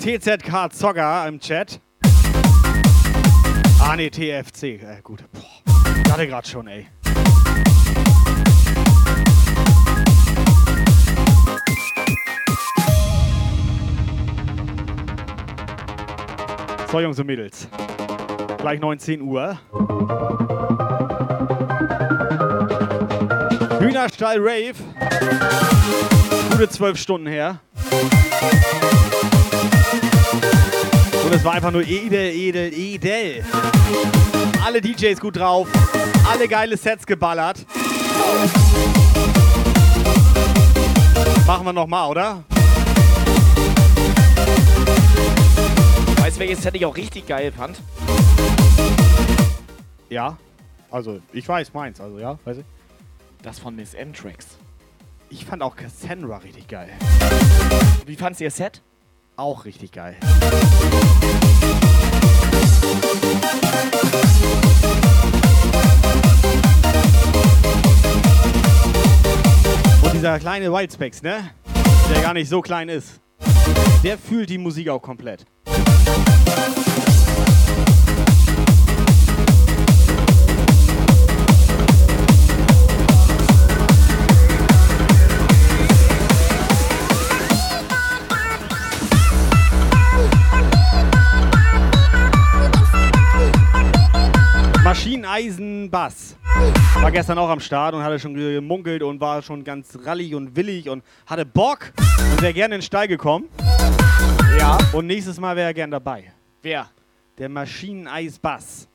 TZK Zogger im Chat. Ah, ne, TFC. Äh, gut. Boah, ich hatte gerade schon, ey. So, Jungs und Mädels. Gleich 19 Uhr. Hühnerstall Rave. Gute zwölf Stunden her. Und es war einfach nur edel, edel, edel. Alle DJs gut drauf. Alle geile Sets geballert. Machen wir nochmal, oder? Weißt du, welches Set ich auch richtig geil fand? Ja. Also, ich weiß meins, also ja, weiß ich. Das von Miss N-Tracks. Ich fand auch Cassandra richtig geil. Wie fandst du ihr Set? Auch richtig geil. Und dieser kleine Wildspecs, ne? Der gar nicht so klein ist. Der fühlt die Musik auch komplett. Maschineneisen Bass. War gestern auch am Start und hatte schon gemunkelt und war schon ganz rallig und willig und hatte Bock und wäre gerne in den Stall gekommen. Ja. Und nächstes Mal wäre er gern dabei. Wer? Der Maschineneis Bass.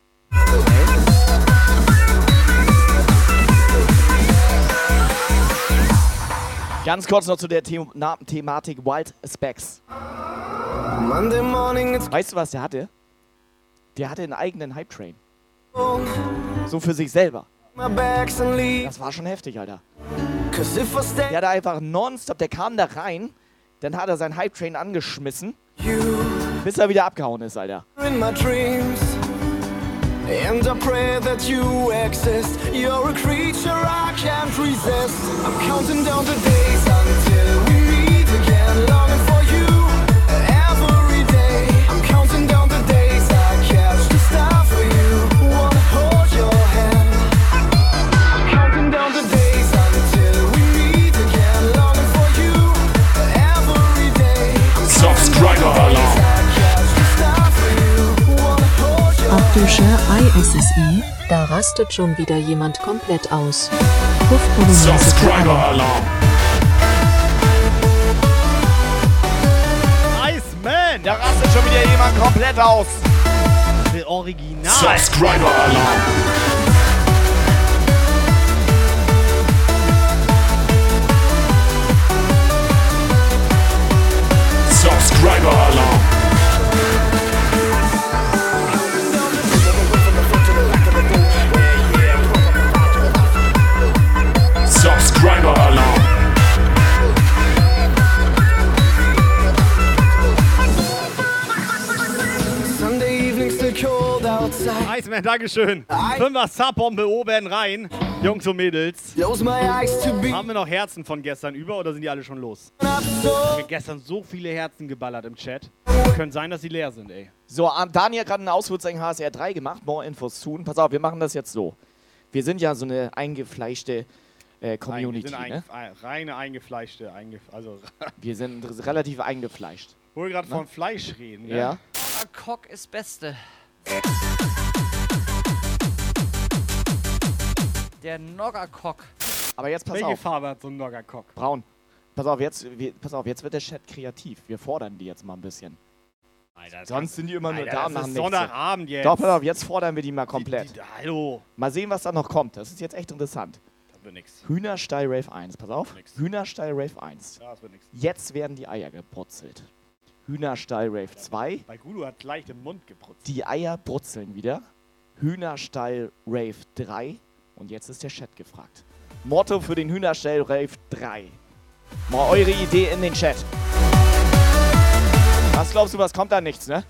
Ganz kurz noch zu der The Na Thematik Wild Specs. Weißt du, was der hatte? Der hatte einen eigenen Hype-Train. So für sich selber. Das war schon heftig, Alter. Der hatte einfach nonstop, der kam da rein, dann hat er seinen Hype-Train angeschmissen, bis er wieder abgehauen ist, Alter. in my dreams. And I pray that you exist. You're a creature I can't resist. I'm counting down the days until Subscriber Alarm. Optischer ISSI, da rastet schon wieder jemand komplett aus. Subscriber. Alarm. Iceman! Da rastet schon wieder jemand komplett aus. Der Original. Subscriber Alarm. Subscriber Alarm. Iceman, Dankeschön. Fünfer Subbombe oben rein. Jungs und Mädels. Haben wir noch Herzen von gestern über oder sind die alle schon los? Wir haben gestern so viele Herzen geballert im Chat. Könnte sein, dass sie leer sind, ey. So, Daniel hat gerade einen Auswurzeln HSR 3 gemacht. More Infos tun. Pass auf, wir machen das jetzt so. Wir sind ja so eine eingefleischte äh, Community. Sind ein, ne? ein, reine eingefleischte, eingef also Wir sind relativ eingefleischt. wo wir gerade Ne? von Fleisch reden. ne? Ja. Cock ist Beste. Der Noggercock. Aber jetzt pass Welche auf. Farbe hat so ein Noggercock? Braun. Pass auf, jetzt, wir, pass auf, jetzt wird der Chat kreativ. Wir fordern die jetzt mal ein bisschen. Alter, Sonst sind die immer nur Alter, da das und machen ist nichts. Sonntagabend jetzt. Doch, pass auf, jetzt fordern wir die mal komplett. Die, die, hallo. Mal sehen, was da noch kommt. Das ist jetzt echt interessant. Das wird nix. Hühnerstall Rave 1, pass auf. Nix. Hühnerstall Rave 1. Ja, das wird nix. Jetzt werden die Eier gebrutzelt. Hühnerstall Rave 2. Bei Gudu hat leicht im Mund gebrutzt. Die Eier brutzeln wieder. Hühnerstall Rave 3. Und jetzt ist der Chat gefragt. Motto für den Hühnerstall Rave 3. Mal eure Idee in den Chat. Was glaubst du, was kommt da? Nichts, ne?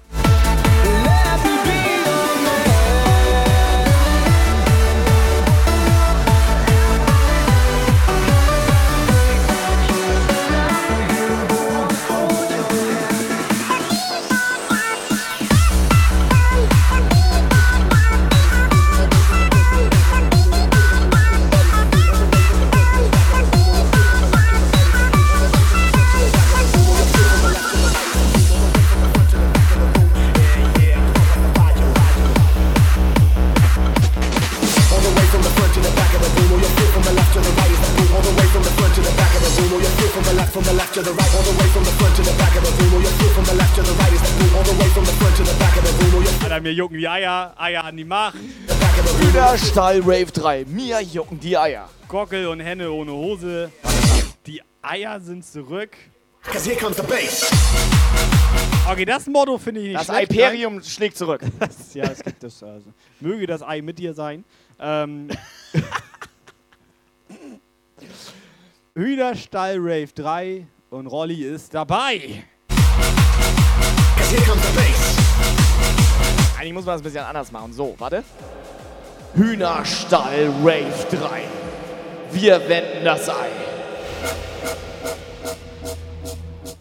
Mir jucken die Eier, Eier an die Macht. Hühnerstall Rave 3. Mir jucken die Eier. Gockel und Henne ohne Hose. Die Eier sind zurück. Cause here comes the bass. Okay, das Motto finde ich nicht Das schlecht. Hyperium schlägt zurück. Das, ja, es gibt das. Also. Möge das Ei mit dir sein. Ähm, Hühnerstall Rave 3 und Rolli ist dabei. Eigentlich muss man das ein bisschen anders machen. So, warte. Hühnerstall Rave 3. Wir wenden das Ei.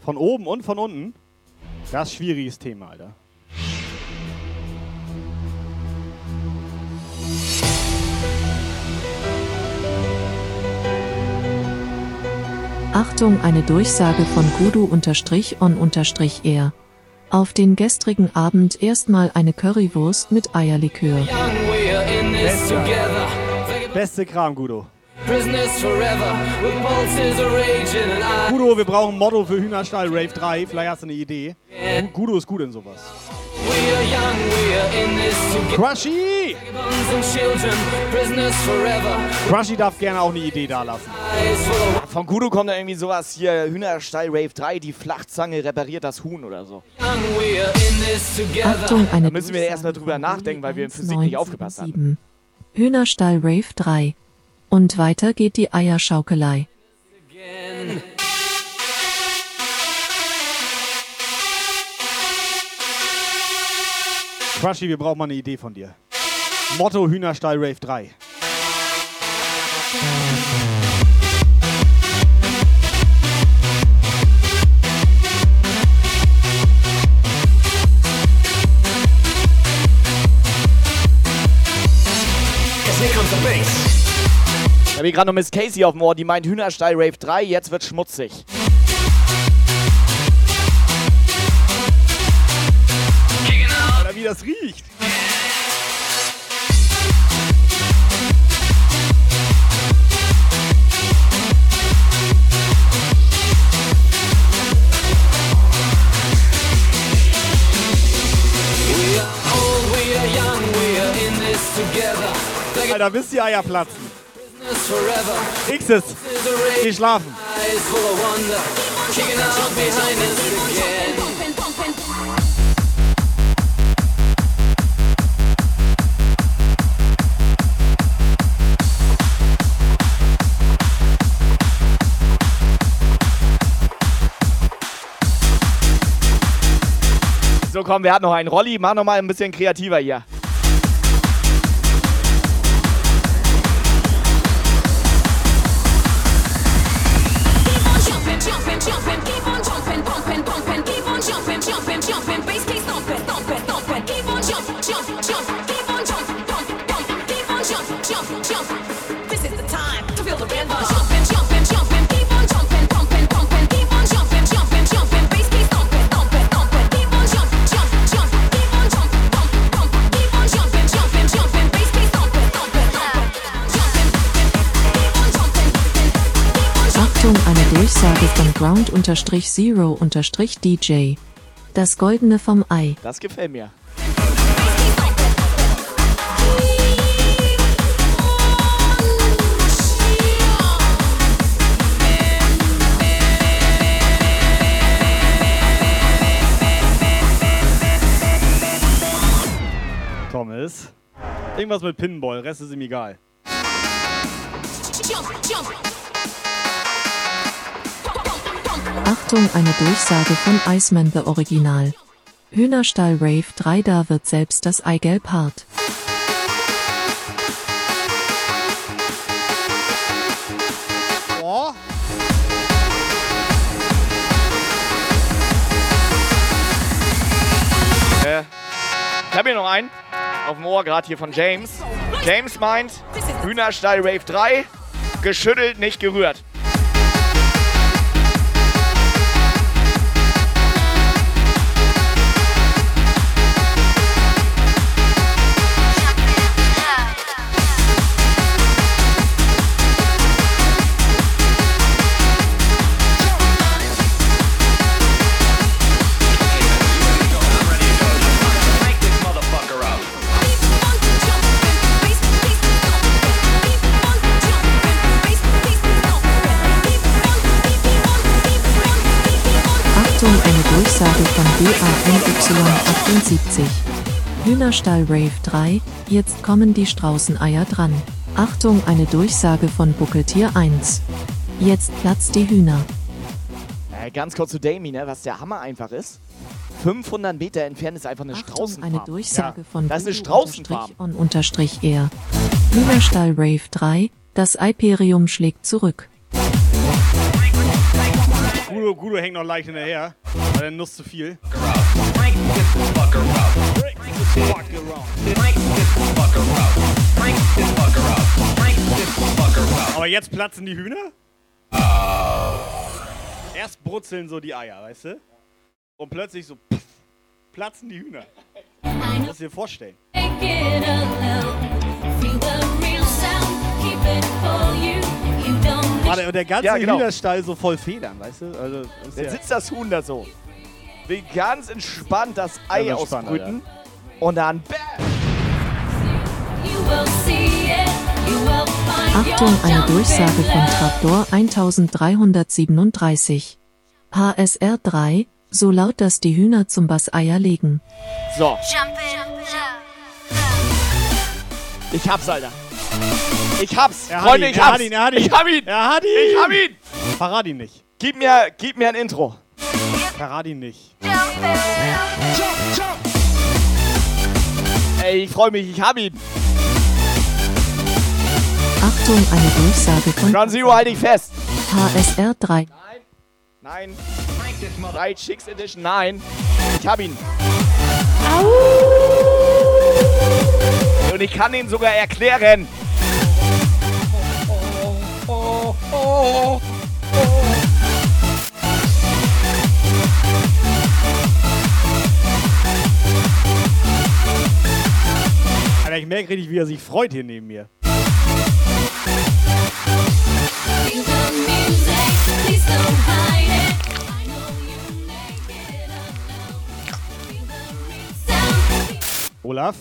Von oben und von unten. Das ist schwieriges Thema, Alter. Achtung, eine Durchsage von Gudu-on-er. Auf den gestrigen Abend erstmal eine Currywurst mit Eierlikör. Beste Kram, Gudo. Gudo, wir brauchen ein Motto für Hühnerstall Rave 3. Vielleicht hast du eine Idee. Gu- Gudo ist gut in sowas. Crushy! Crushy darf gerne auch eine Idee da lassen. Von Gudo kommt da irgendwie sowas hier, Hühnerstall Rave 3, die Flachzange repariert das Huhn oder so. Young, we are in this together. Achtung, eine Da müssen wir erstmal drüber nachdenken, weil wir in Physik nicht aufgepasst haben. 7. Hühnerstall Rave 3. Und weiter geht die Eierschaukelei. Crushy, wir brauchen mal eine Idee von dir. Motto Hühnerstall Rave 3. Cause here comes the bass. Ich habe hier gerade noch Miss Casey auf dem Ohr, die meint Hühnerstall Rave 3, jetzt wird schmutzig. Wie das riecht. Alter, bis die Eier platzen. X's. Geh schlafen. So, komm, wer hat noch einen Rolli? Mach noch mal ein bisschen kreativer hier. Durchsage von Ground-Zero-DJ. Das Goldene vom Ei. Das gefällt mir. Thomas. Irgendwas mit Pinball, Rest ist ihm egal. Achtung, eine Durchsage von Iceman the Original. Hühnerstall Rave 3 da wird selbst das Eigelb hart. Äh, ich habe hier noch einen auf dem Ohr, gerade hier von James. James meint, Hühnerstall Rave 3, geschüttelt, nicht gerührt. Hühnerstall Rave 3, jetzt kommen die Straußeneier dran. Achtung, eine Durchsage von Buckeltier 1. Jetzt platzt die Hühner. Äh, ganz kurz zu Damie, ne, was der Hammer einfach ist. 500 Meter entfernt ist einfach eine Straußenfarm. Eine Durchsage von Das ist eine Straußenfarm. on unterstrich er. Hühnerstall Rave 3, das Hyperium schlägt zurück. Gudo, Gudo hängt noch leicht hinterher, weil er nutzt zu viel. Aber jetzt platzen die Hühner? Erst brutzeln so die Eier, weißt du? Und plötzlich so pff, platzen die Hühner. Musst du dir vorstellen. Warte, und der ganze Ja, genau. Hühnerstall so voll Federn, weißt du? Also, ist Jetzt ja sitzt das Huhn da so. Will ganz entspannt das Ei ausbrüten. Und dann bam! Achtung, eine Durchsage von Trapdoor 1337. HSR 3, so laut, dass die Hühner zum Bass Eier legen. So. Ich hab's, Alter. Ich hab's. Er hat Freunde, ihn, ich er hab's. hat ihn, er hat ihn. Ich hab ihn. Er hat ihn. Ich hab ihn. Verrat ihn nicht. Gib mir, gib mir ein Intro. Verrat ihn nicht. Ey, ich freue mich, ich hab ihn. Achtung, eine Durchsage von Ground Zero, halt dich fest. HSR 3. Nein. Right Chicks Edition, nein. Ich hab ihn. Und ich kann ihn sogar erklären. Alter, ich merke richtig, wie er sich freut hier neben mir. Olaf?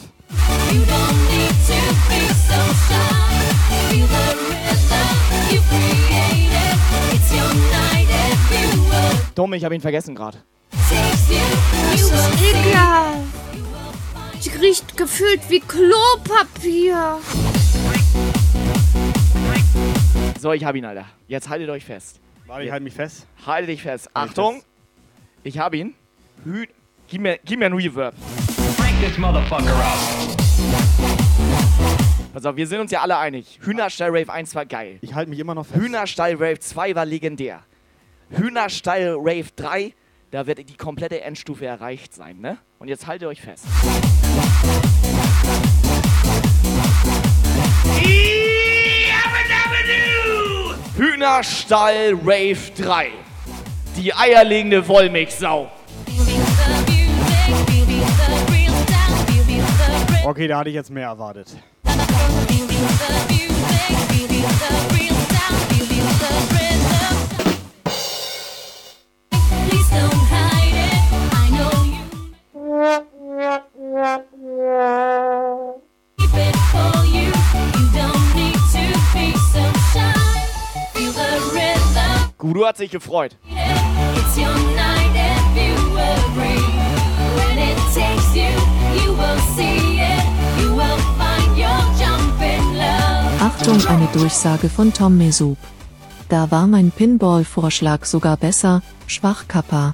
Dumm, ich hab ihn vergessen gerade. Das ist ekelhaft. Riecht gefühlt wie Klopapier. So, ich hab ihn, Alter. Jetzt haltet euch fest. Warte, ich halte mich fest. Halte dich fest. Halt Achtung. fest. Ich hab ihn. Hü gib, mir, gib mir einen Reverb. This motherfucker up. Pass auf, wir sind uns ja alle einig. Hühnerstall Rave 1 war geil. Ich halte mich immer noch fest. Hühnerstall Rave 2 war legendär. Hühnerstall Rave 3, da wird die komplette Endstufe erreicht sein, ne? Und jetzt haltet euch fest. Hühnerstall Rave 3. Die eierlegende Wollmilchsau. Okay, da hatte ich jetzt mehr erwartet. Gudu hat sich gefreut. Achtung, eine Durchsage von Tom Mesub. Da war mein Pinball-Vorschlag sogar besser, Schwachkappa.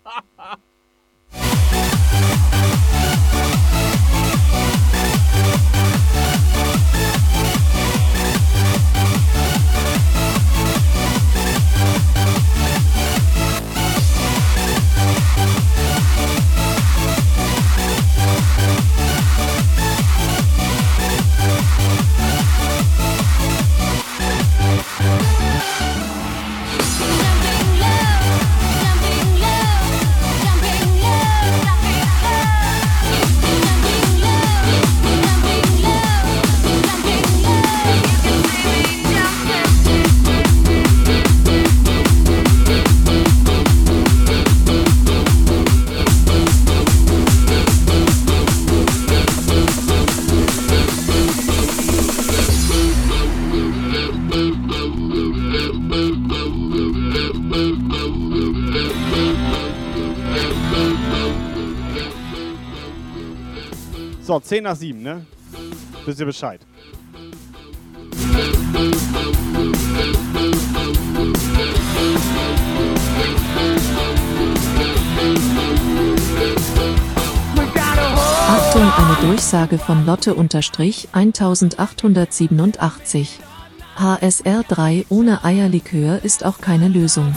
10 nach 7, ne? Wisst ihr Bescheid. Achtung, eine Durchsage von Lotte unterstrich 1887. HSR 3 ohne Eierlikör ist auch keine Lösung.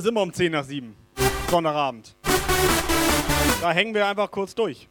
Alles gut, da sind wir um 10 nach 7. Sonntagabend. Da hängen wir einfach kurz durch.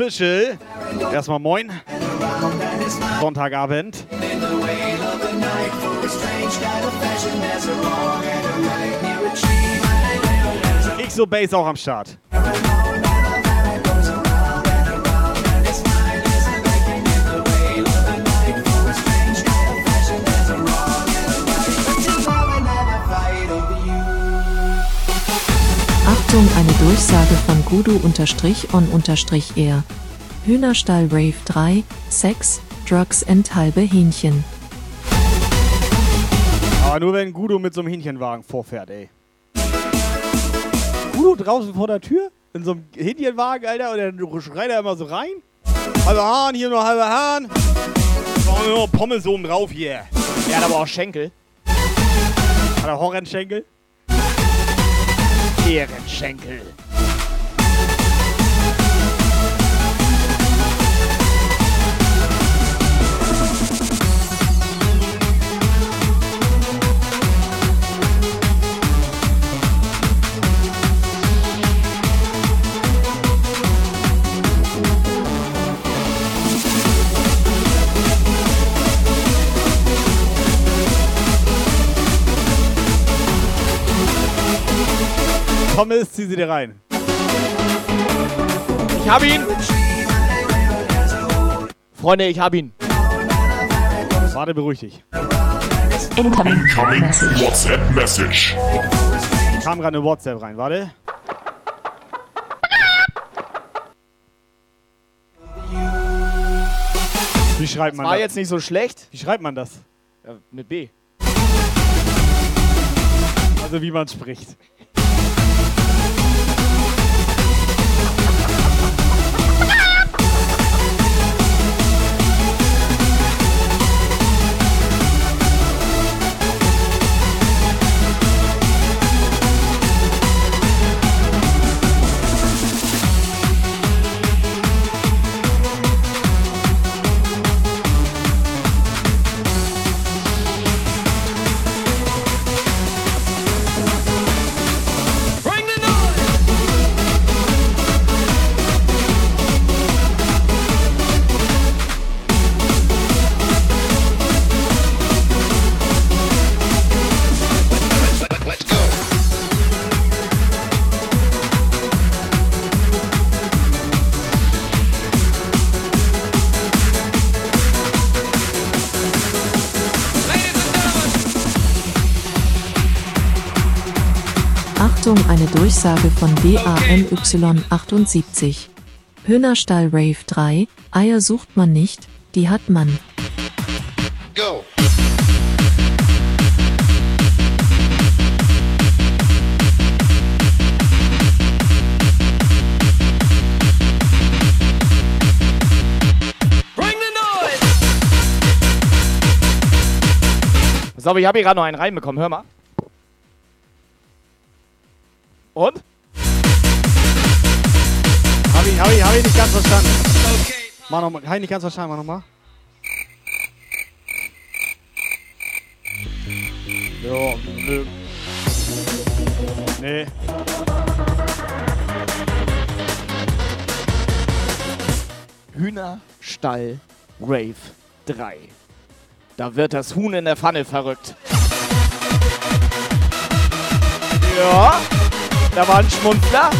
Official. Erstmal moin. Sonntagabend. XO Bass auch am Start. Achtung, eine Durchsage von Gudu-on-er. Hühnerstall Rave 3, Sex, Drugs and halbe Hähnchen. Aber nur wenn Gudo mit so einem Hähnchenwagen vorfährt, ey. Gudo draußen vor der Tür? In so einem Hähnchenwagen, Alter, und dann schreit er immer so rein? Halber Hahn, hier nur halber Hahn. Oh, Pommes oben drauf hier. Er hat aber auch Schenkel. Hat er Horrenschenkel? Ehrenschenkel. Pommes, zieh sie dir rein. Ich hab ihn. Freunde, ich hab ihn. Warte, beruhig dich. Incoming WhatsApp Message. Kam gerade eine WhatsApp rein, warte. Wie schreibt man War das? jetzt nicht so schlecht. Wie schreibt man das? Ja, mit B. Also wie man spricht. Achtung, eine Durchsage von BAMY78. Hühnerstall Rave 3, Eier sucht man nicht, die hat man. Go. Auf, ich habe hier gerade noch einen reinbekommen. Hör mal. Und? Hab ich, hab ich, hab ich nicht ganz verstanden. Mach noch mal, hab ich nicht ganz verstanden, mach nochmal. Ja, nö. Nee. Hühnerstall Rave 3. Da wird das Huhn in der Pfanne verrückt. Ja, da war ein Schmunzler.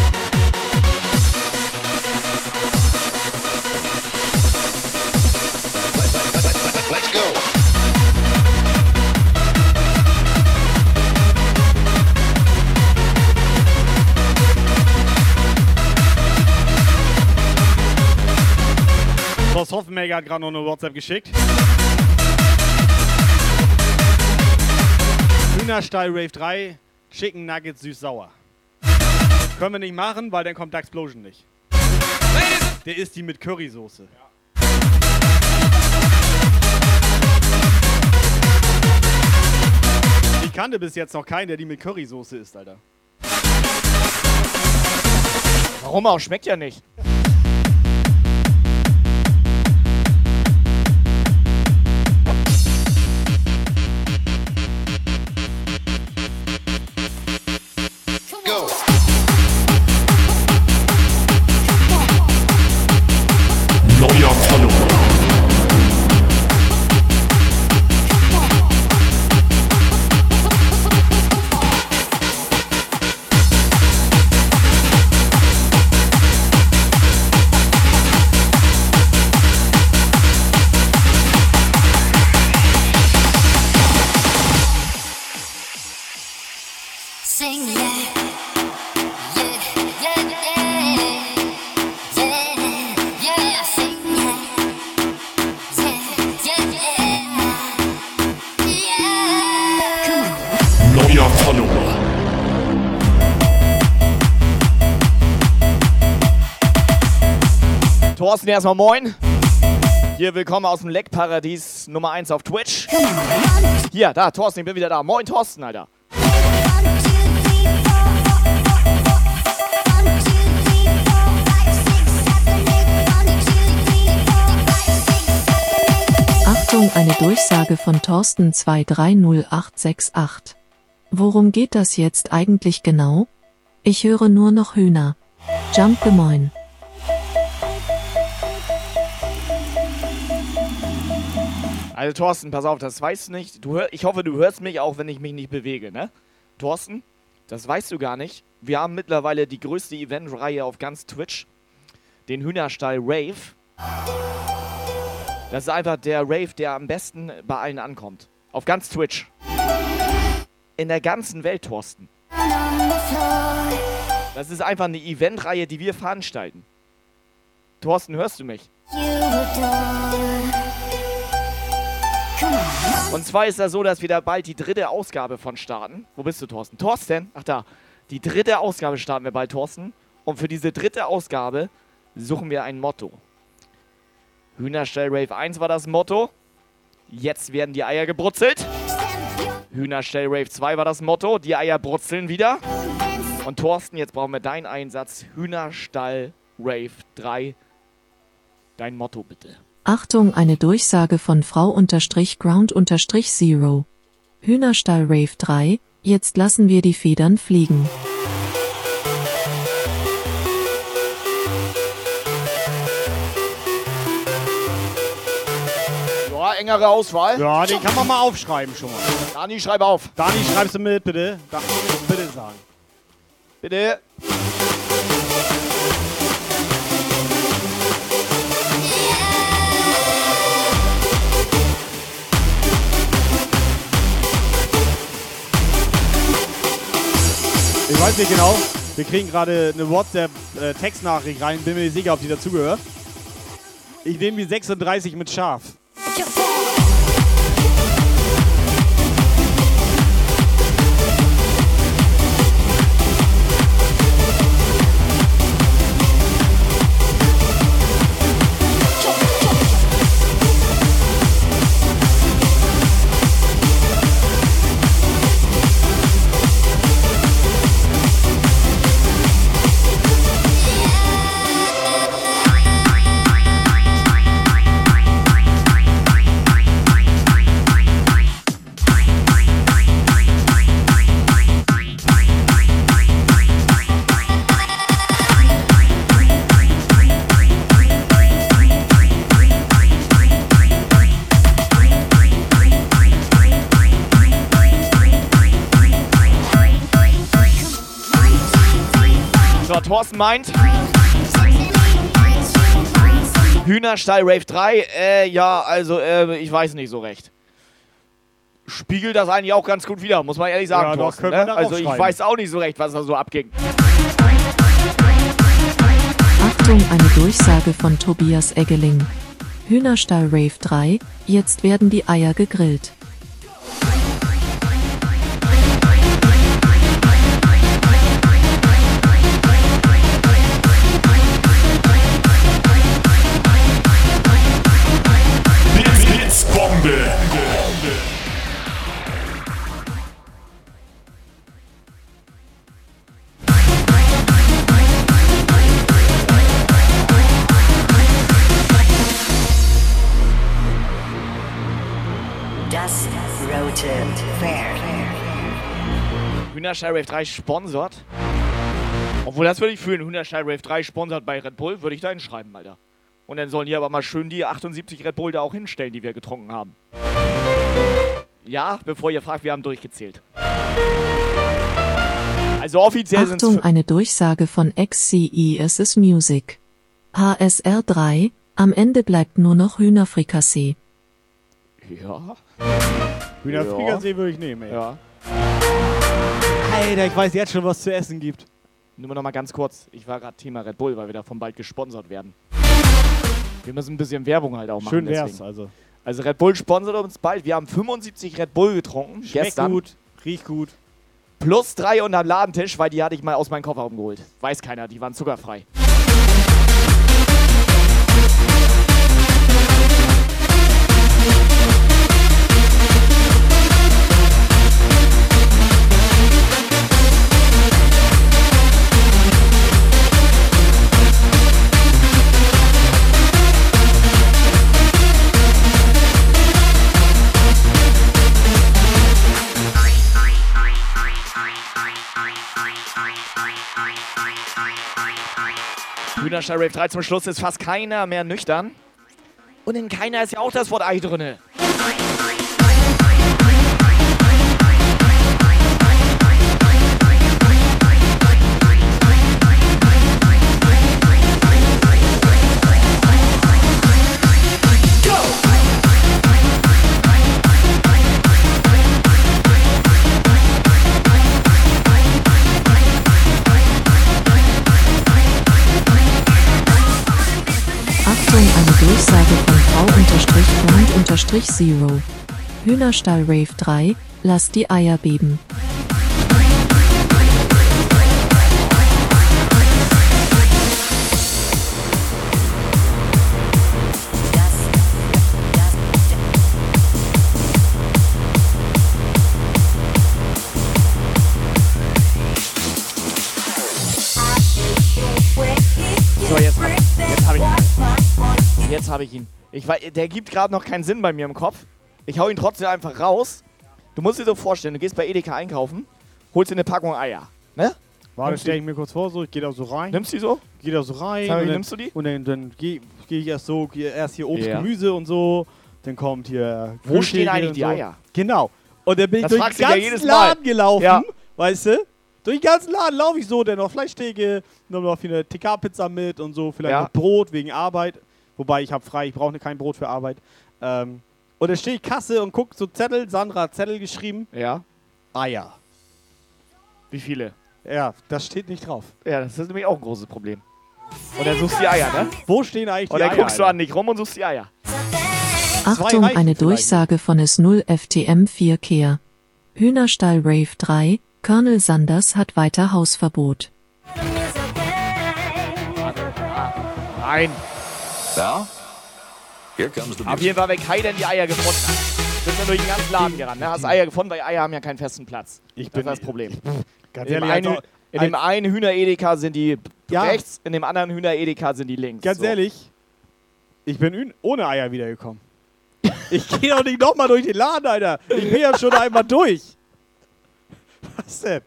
Let's go. Hat gerade noch eine WhatsApp geschickt. Hühnerstall Rave 3, Chicken Nuggets süß-sauer. Können wir nicht machen, weil dann kommt Explosion nicht. Der isst die mit Currysoße. Ich kannte bis jetzt noch keinen, der die mit Currysoße isst, Alter. Warum auch? Schmeckt ja nicht. Thorsten, erstmal moin. Hier, willkommen aus dem Leckparadies Nummer 1 auf Twitch. Hier, da, Thorsten, ich bin wieder da. Moin, Thorsten, Alter. Achtung, eine Durchsage von Thorsten 230868. Worum geht das jetzt eigentlich genau? Ich höre nur noch Hühner. Jump Gemoin. Also, Thorsten, pass auf, das weißt du nicht. Du hör, ich hoffe, du hörst mich auch, wenn ich mich nicht bewege, ne? Thorsten, das weißt du gar nicht. Wir haben mittlerweile die größte Eventreihe auf ganz Twitch. Den Hühnerstall Rave. Das ist einfach der Rave, der am besten bei allen ankommt. Auf ganz Twitch. In der ganzen Welt, Thorsten. Das ist einfach eine Eventreihe, die wir veranstalten. Thorsten, hörst du mich? Und zwar ist das so, dass wir da bald die dritte Ausgabe von starten. Wo bist du, Thorsten? Thorsten? Ach da. Die dritte Ausgabe starten wir bald, Thorsten. Und für diese dritte Ausgabe suchen wir ein Motto. Hühnerstall Rave 1 war das Motto. Jetzt werden die Eier gebrutzelt. Hühnerstall Rave 2 war das Motto. Die Eier brutzeln wieder. Und Thorsten, jetzt brauchen wir deinen Einsatz. Hühnerstall Rave 3. Dein Motto bitte. Achtung, eine Durchsage von Frau-Ground-Zero. Hühnerstall Rave 3, jetzt lassen wir die Federn fliegen. Ja, engere Auswahl. Ja, den kann man mal aufschreiben schon mal. Dani, schreib auf. Dani, schreibst du mit, bitte? Darf ich bitte sagen. Bitte. Ich weiß nicht genau. Wir kriegen gerade eine WhatsApp-Textnachricht rein. Bin mir nicht sicher, ob die dazugehört. Ich nehme die 36 mit Schaf. Thorsten meint. Hühnerstall Rave 3, äh, ja, also, äh, ich weiß nicht so recht. Spiegelt das eigentlich auch ganz gut wieder, muss man ehrlich sagen, Ja, Thorsten. Ne? Also, ich weiß auch nicht so recht, was da so abging. Achtung, eine Durchsage von Tobias Eggeling. Hühnerstall Rave 3, jetzt werden die Eier gegrillt. Hühnerstall Rave 3 sponsert. Obwohl, das würde ich fühlen. Hühnerstall Rave 3 sponsert bei Red Bull, würde ich da hinschreiben, Alter. Und dann sollen die aber mal schön die 78 Red Bull da auch hinstellen, die wir getrunken haben. Ja, bevor ihr fragt, wir haben durchgezählt. Also offiziell sind Achtung, eine Durchsage von XCESS Music. HSR 3, am Ende bleibt nur noch Hühnerfrikassee. Ja. Hühnerfrikassee würde ich nehmen, ey. Ja. Alter, ich weiß jetzt schon, was zu essen gibt. Nur noch mal ganz kurz. Ich war gerade Thema Red Bull, weil wir davon bald gesponsert werden. Wir müssen ein bisschen Werbung halt auch machen. Schön wär's, deswegen. also. Also Red Bull sponsert uns bald. Wir haben 75 Red Bull getrunken. Schmeckt gestern. gut, riecht gut. Plus drei unterm Ladentisch, weil die hatte ich mal aus meinem Kofferraum geholt. Weiß keiner, die waren zuckerfrei. Hühnerstall Rave 3 zum Schluss ist fast keiner mehr nüchtern. Und in keiner ist ja auch das Wort Ei drinne. Achtung, eine Durchsage von V-Brand-Zero. Hühnerstall Rave 3, lasst die Eier beben. Habe ich ihn. Ich, wei- der gibt gerade noch keinen Sinn bei mir im Kopf. Ich hau ihn trotzdem einfach raus. Du musst dir so vorstellen, du gehst bei Edeka einkaufen, holst dir eine Packung Eier. Ne? Warte, stell ich mir kurz vor, so, ich gehe da so rein. Nimmst du die so? Geh da so rein. Sag und dann- nimmst du die? Und dann, dann gehe geh ich erst so, erst hier Obst, Ja. Gemüse und so. Dann kommt hier. Wo Kühltheke stehen eigentlich die so. Eier? Genau. Und dann bin ich Das durch den ja ganzen Mal. Laden gelaufen. Ja. Weißt du? Durch den ganzen Laden laufe ich so, dann noch Fleischtheke, dann noch eine TK-Pizza mit und so, vielleicht Ja. noch Brot wegen Arbeit. Wobei ich habe frei, ich brauche kein Brot für Arbeit. Ähm, und dann stehe ich Kasse und guck so Zettel, Sandra hat Zettel geschrieben. Ja. Eier. Wie viele? Ja, das steht nicht drauf. Ja, das ist nämlich auch ein großes Problem. Und dann suchst du die Eier, ne? Wo stehen eigentlich die Und dann Eier? guckst du an dich rum und suchst die Eier. Achtung, eine vielleicht. Durchsage von S0 FTM 4 Kehr. Hühnerstall Rave 3, Colonel Sanders hat weiter Hausverbot. Nein. Now, here comes the Auf jeden Fall, wenn Kai denn die Eier gefunden hat. Bist du durch den ganzen Laden gerannt, ne? Hast Eier gefunden, weil Eier haben ja keinen festen Platz. Ich das bin- ist das Problem. Ganz in dem ehrlich, einen, also- in dem einen Hühner-Edeka sind die Ja. rechts, in dem anderen Hühner-Edeka sind die links. Ganz So. ehrlich, ich bin ohne Eier wiedergekommen. Ich gehe doch nicht nochmal durch den Laden, Alter. Ich bin ja schon einmal durch. Was denn?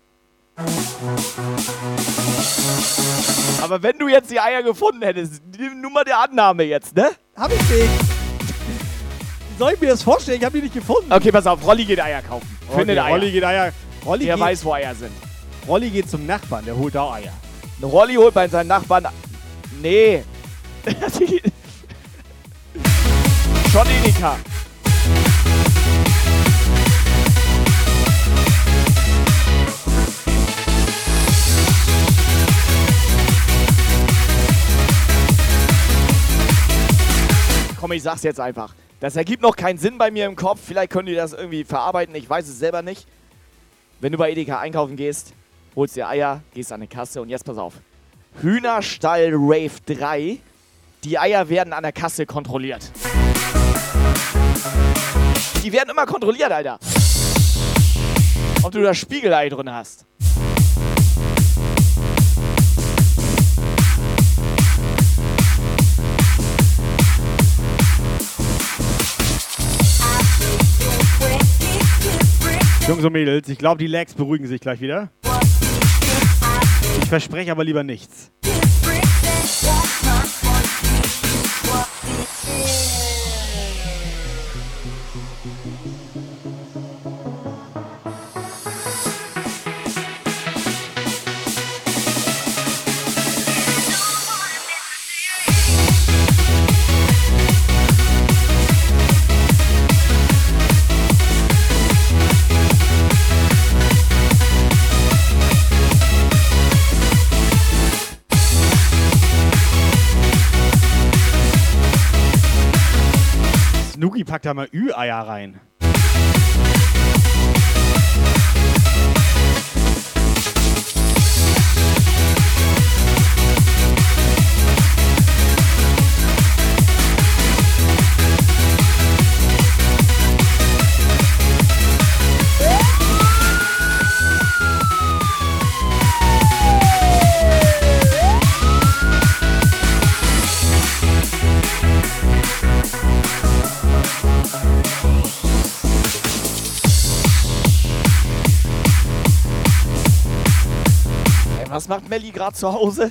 Aber wenn du jetzt die Eier gefunden hättest, nimm nur mal der Annahme jetzt, ne? Hab ich nicht. Wie soll ich mir das vorstellen? Ich habe die nicht gefunden. Okay, pass auf, Rolli geht Eier kaufen. Findet Okay, Eier. Rolli geht Eier. Rolli der geht, weiß, wo Eier sind. Rolli geht zum Nachbarn, der holt da Eier. Rolli holt bei seinen Nachbarn. Nee. Schon Edeka. Komm, ich sag's jetzt einfach. Das ergibt noch keinen Sinn bei mir im Kopf. Vielleicht können die das irgendwie verarbeiten. Ich weiß es selber nicht. Wenn du bei Edeka einkaufen gehst, holst dir Eier, gehst an die Kasse und jetzt pass auf. Hühnerstall Rave 3. Die Eier werden an der Kasse kontrolliert. Die werden immer kontrolliert, Alter. Ob du das Spiegelei drin hast. Jungs und Mädels, ich glaube, die Lags beruhigen sich gleich wieder. Ich verspreche aber lieber nichts. Da mal Ü-Eier rein. Was macht Melli gerade zu Hause?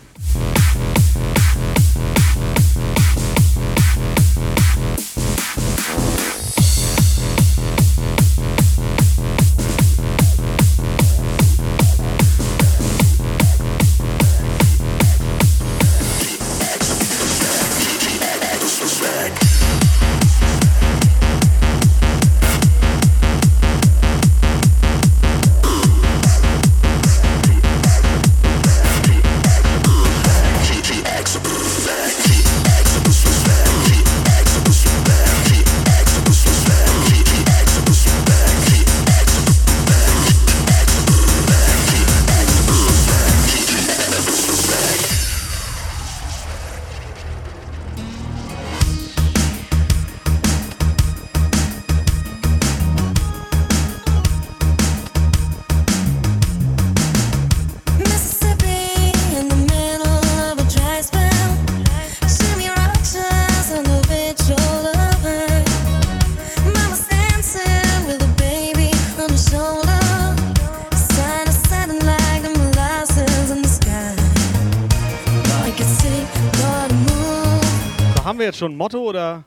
Schon ein Motto oder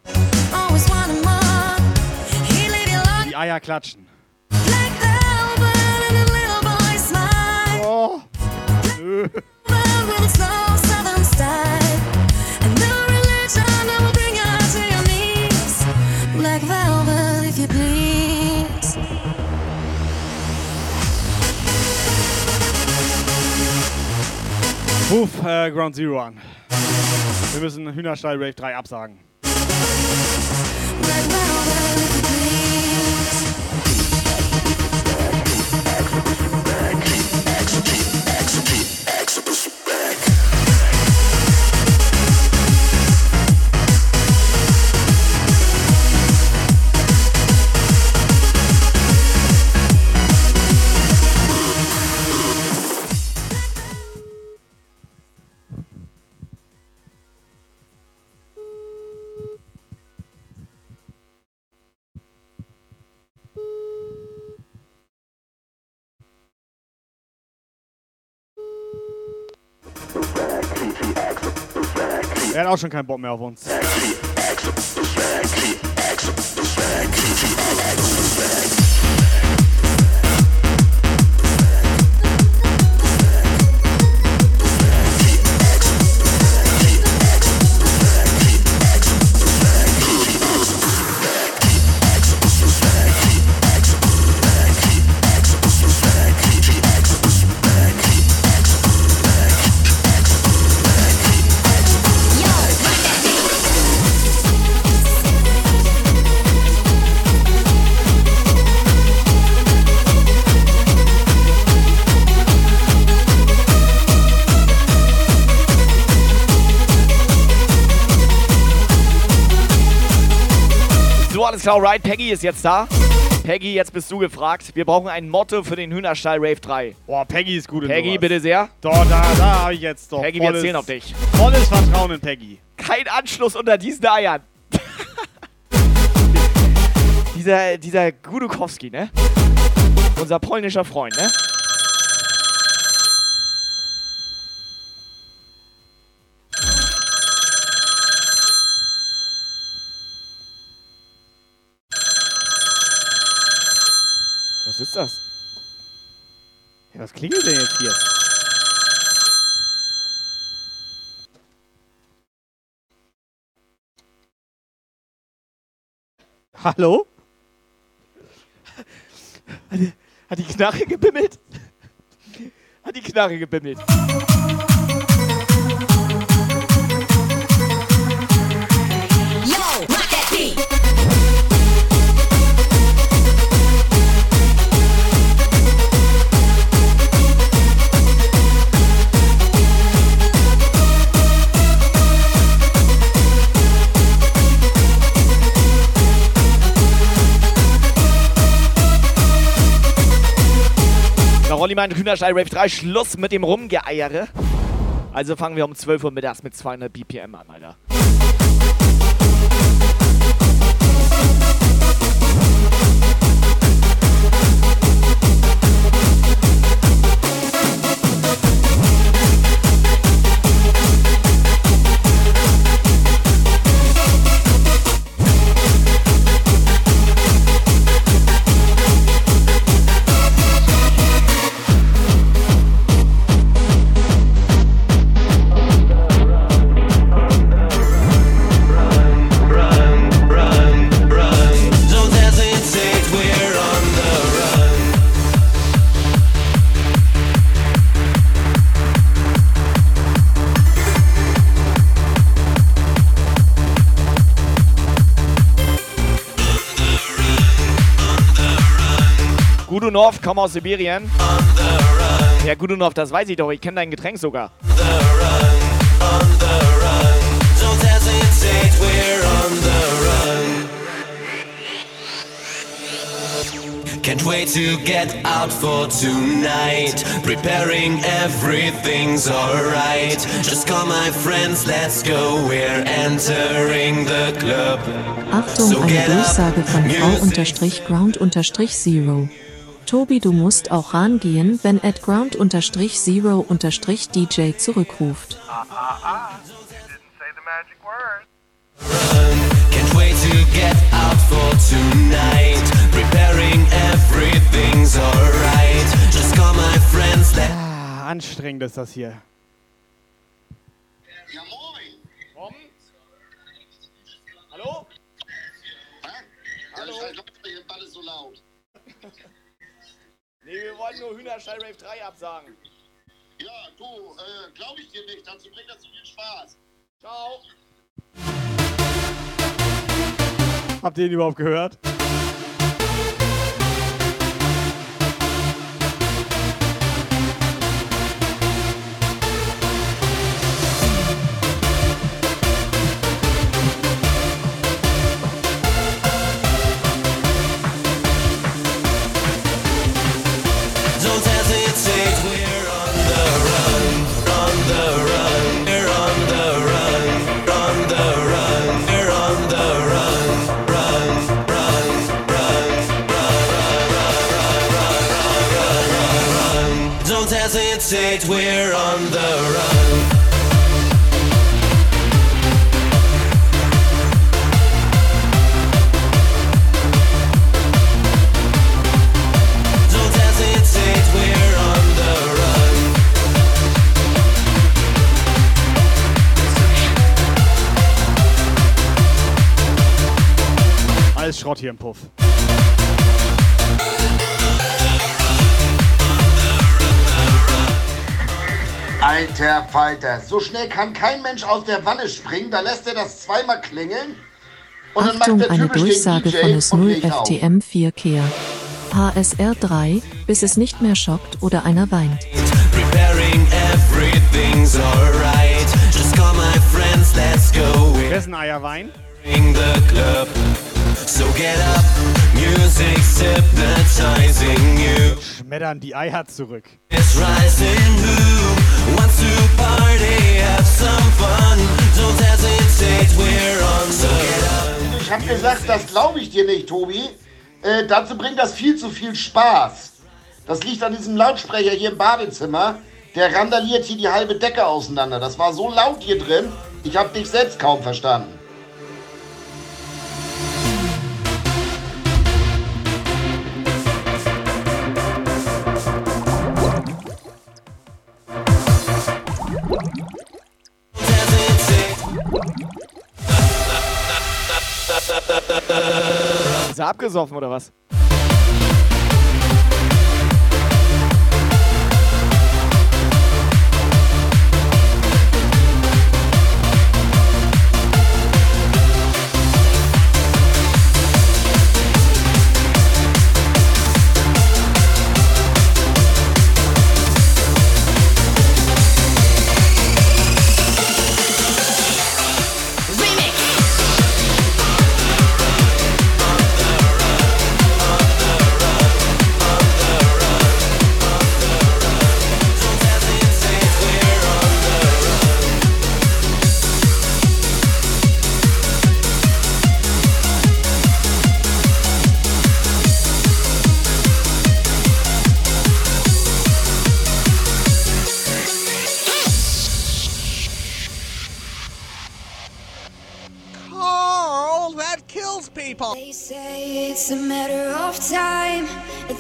die Eier klatschen? Oh. Nö. Ruf äh, Ground Zero an. Wir müssen Hühnerstall Rave 3 absagen. Er hat auch schon keinen Bock mehr auf uns. So, alles klar, right. Peggy ist jetzt da. Peggy, jetzt bist du gefragt. Wir brauchen ein Motto für den Hühnerstall Rave 3. Boah, Peggy ist gut in Peggy, sowas. bitte sehr. Doch, da, da habe ich jetzt doch. Peggy, wir volles- zählen auf dich. Volles Vertrauen in Peggy. Kein Anschluss unter diesen Eiern. dieser, dieser Gudukowski, ne? Unser polnischer Freund, ne? Was klingelt denn jetzt hier? Hallo? Hat die, hat die Knarre gebimmelt? Hat die Knarre gebimmelt? Rolli meint Hühnerstall Rave 3, Schluss mit dem Rumgeeiere. Also fangen wir um 12 Uhr mittags mit 200 BPM an, Alter. Gudunov, komm aus Sibirien. Ja, Gudunov, das weiß ich doch. Ich kenne dein Getränk sogar. Don't hesitate, we're on the run. Can't wait to get out for tonight. Preparing everything's alright. Just call my friends, let's go. We're entering the club. Achtung, So eine Durchsage von music. Tobi, du musst auch rangehen, wenn at Ground-Zero-DJ zurückruft. Can't wait to get out for tonight. Preparing everything's alright. Just call my friends, let Ah, anstrengend ist das hier. Nee, wir wollen nur Hühnerstall Rave 3 absagen. Ja, du, äh, glaube ich dir nicht. Dazu bringt das zu viel Spaß. Ciao. Habt ihr ihn überhaupt gehört? Schrott hier im Puff. Alter Falter, so schnell kann kein Mensch aus der Wanne springen. Da lässt er das zweimal klingeln. Und dann Achtung, macht der eine Durchsage DJ von es und 0 legt auf. FTM 4 Kehr. HSR 3, bis es nicht mehr schockt oder einer weint. Preparing everything's alright. Just call my friends, let's go. Wessen the club. So get up, music's hypnotizing you. Schmettern die Eier zurück. It's rising, who wants to party, have some fun. Don't hesitate, we're on the run. Ich hab gesagt, das glaube ich dir nicht, Tobi. Äh, dazu bringt das viel zu viel Spaß. Das liegt an diesem Lautsprecher hier im Badezimmer. Der randaliert hier die halbe Decke auseinander. Das war so laut hier drin, ich hab dich selbst kaum verstanden. Ist er abgesoffen oder was?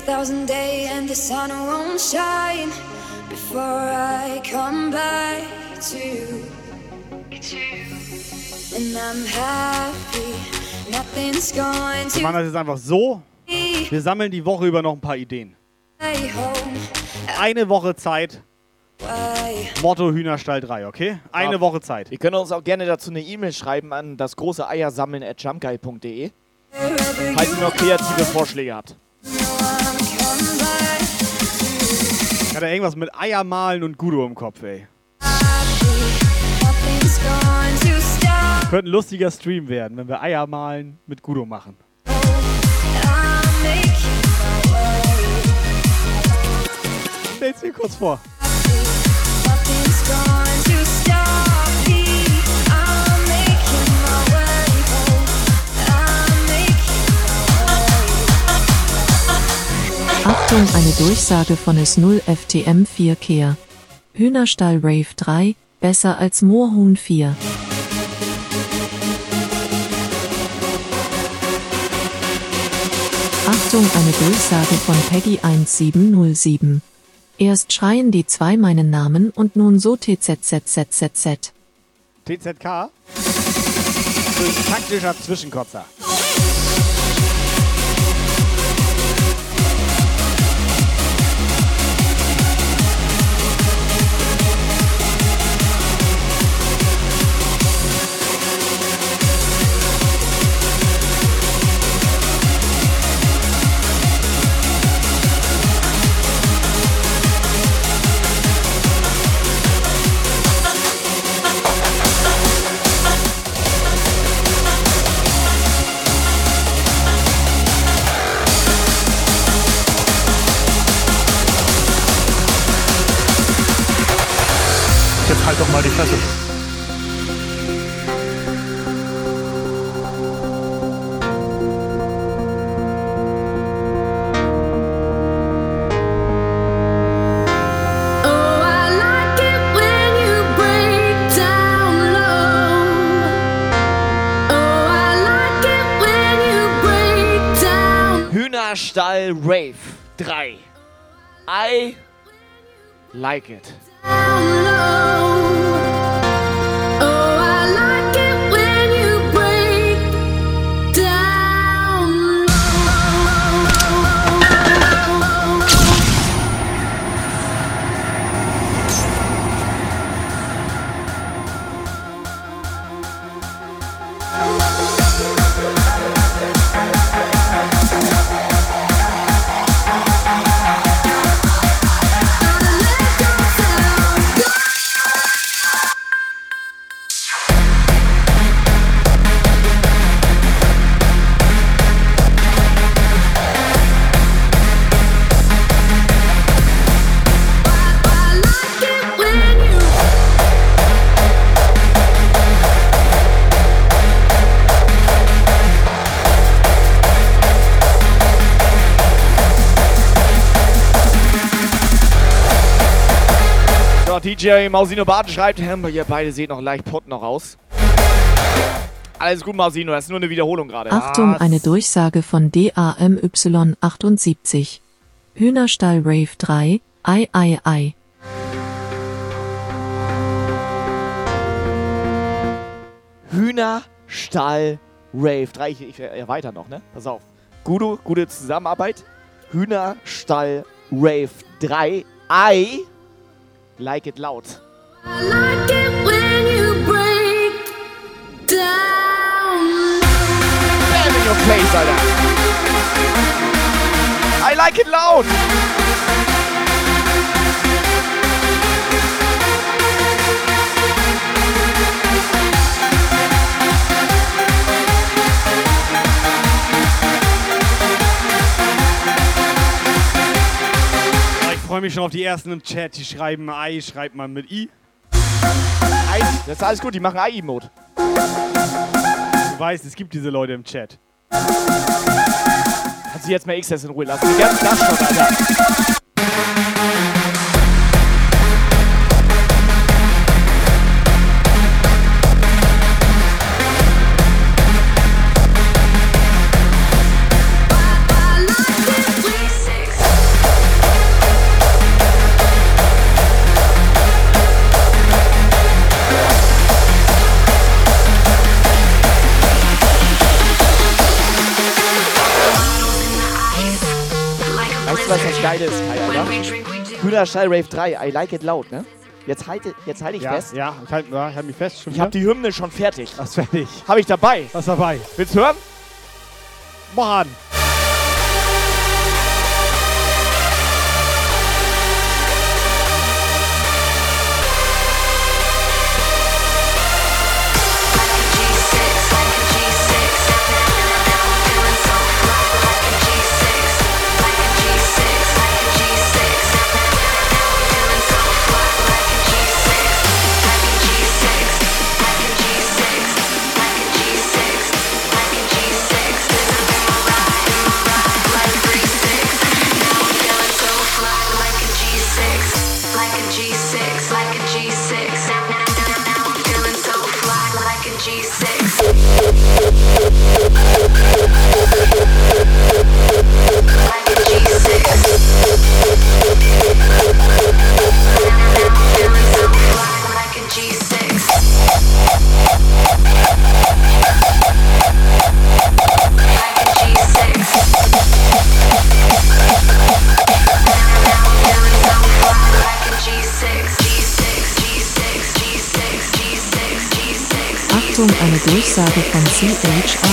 Thousand days and the sun won't shine before I come back to you. And I'm happy. Nothing's going Wir machen to das jetzt einfach so. Wir sammeln die Woche über noch ein paar Ideen. Eine Woche Zeit. Motto Hühnerstall 3, okay? Eine Ja. Woche Zeit. Ihr könnt uns auch gerne dazu eine E-Mail schreiben an das große Eiersammeln at jumpguy.de. Falls ihr noch kreative Vorschläge habt. Hat er irgendwas mit Eier malen und Gudo im Kopf, ey. Könnte ein lustiger Stream werden, wenn wir Eier malen mit Gudo machen. Stell's mir kurz vor. Nothing's going to stop Achtung, eine Durchsage von es 0 FTM 4 Kehr. Hühnerstall Rave 3, besser als Moorhuhn 4. Achtung, eine Durchsage von Peggy 1707. Erst schreien die zwei meinen Namen und nun so TZZZZZ. TZK? So ein taktischer Zwischenkotzer. Halt doch mal die Fresse. Oh, I like it when you break down low. Oh, I like it when you break down. Hühnerstall Rave 3. I like it. Oh, I DJ Mausino Baden schreibt, ihr beide seht noch leicht putt noch aus. Alles gut, Mausino, das ist nur eine Wiederholung gerade. Achtung, Ah, eine Durchsage von DAMY78. Hühnerstall Rave 3, ei ei ei. Hühnerstall Rave 3. Ich, ich erweitere noch, ne? Pass auf. Gute, gute Zusammenarbeit. Hühnerstall Rave 3. I like it loud. like it when you break down. Bam in your face, Alter. I like it loud. Freue mich schon auf die ersten im Chat. Die schreiben Ei, schreibt man mit I. Ei, das ist alles gut, die machen AI-Mode. Du weißt, es gibt diese Leute im Chat. Kannst du jetzt mal XS in Ruhe lassen? Die ganzen das schon, Alter. Weißt du, was das Geile ist, Kai, Alter? Hühnerstall Rave 3, I like it loud, ne? Jetzt halte, jetzt halte ich Ja, fest. ja, ich halte ja, ich halt mich fest. Schon Ich habe die Hymne schon fertig. Was fertig? Habe ich dabei. Was dabei? Willst du hören? Mach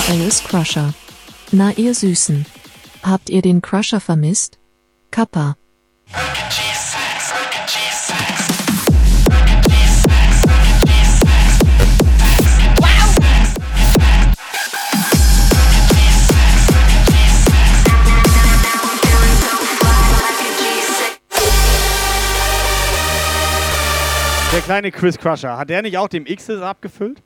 CHRLS Crusher. Na ihr Süßen. Habt ihr den Crusher vermisst? Kappa. Der kleine Chris Crusher, hat der nicht auch dem X's abgefüllt?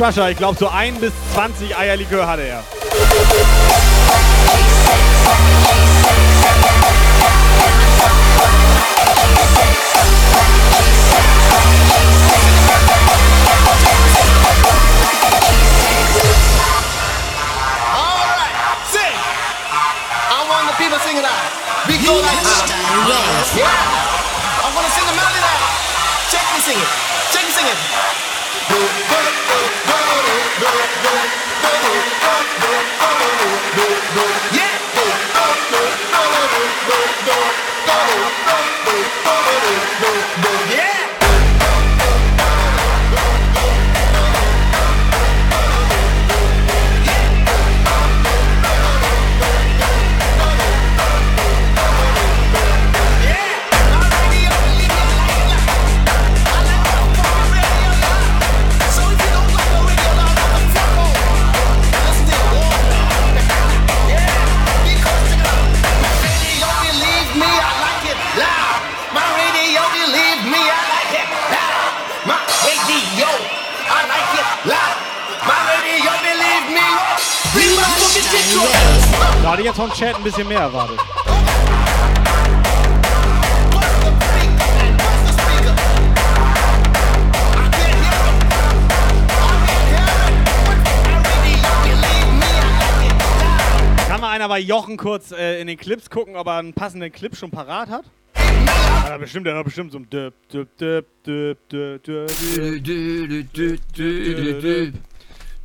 Crusher, ich glaube so 1 bis 20 Eierlikör hatte er. Alright, sing. I want the people singing out. We go like this. Yeah. I want to sing the melody now. Check me sing it. Check me sing it. Yeah. Ich jetzt vom Chat ein bisschen mehr erwartet. Kann mal einer bei Jochen kurz äh, in den Clips gucken, ob er einen passenden Clip schon parat hat? Er bestimmt, der hat bestimmt so ein Döp, Döp, Döp, Döp, Döp, Döp, Döp, Döp,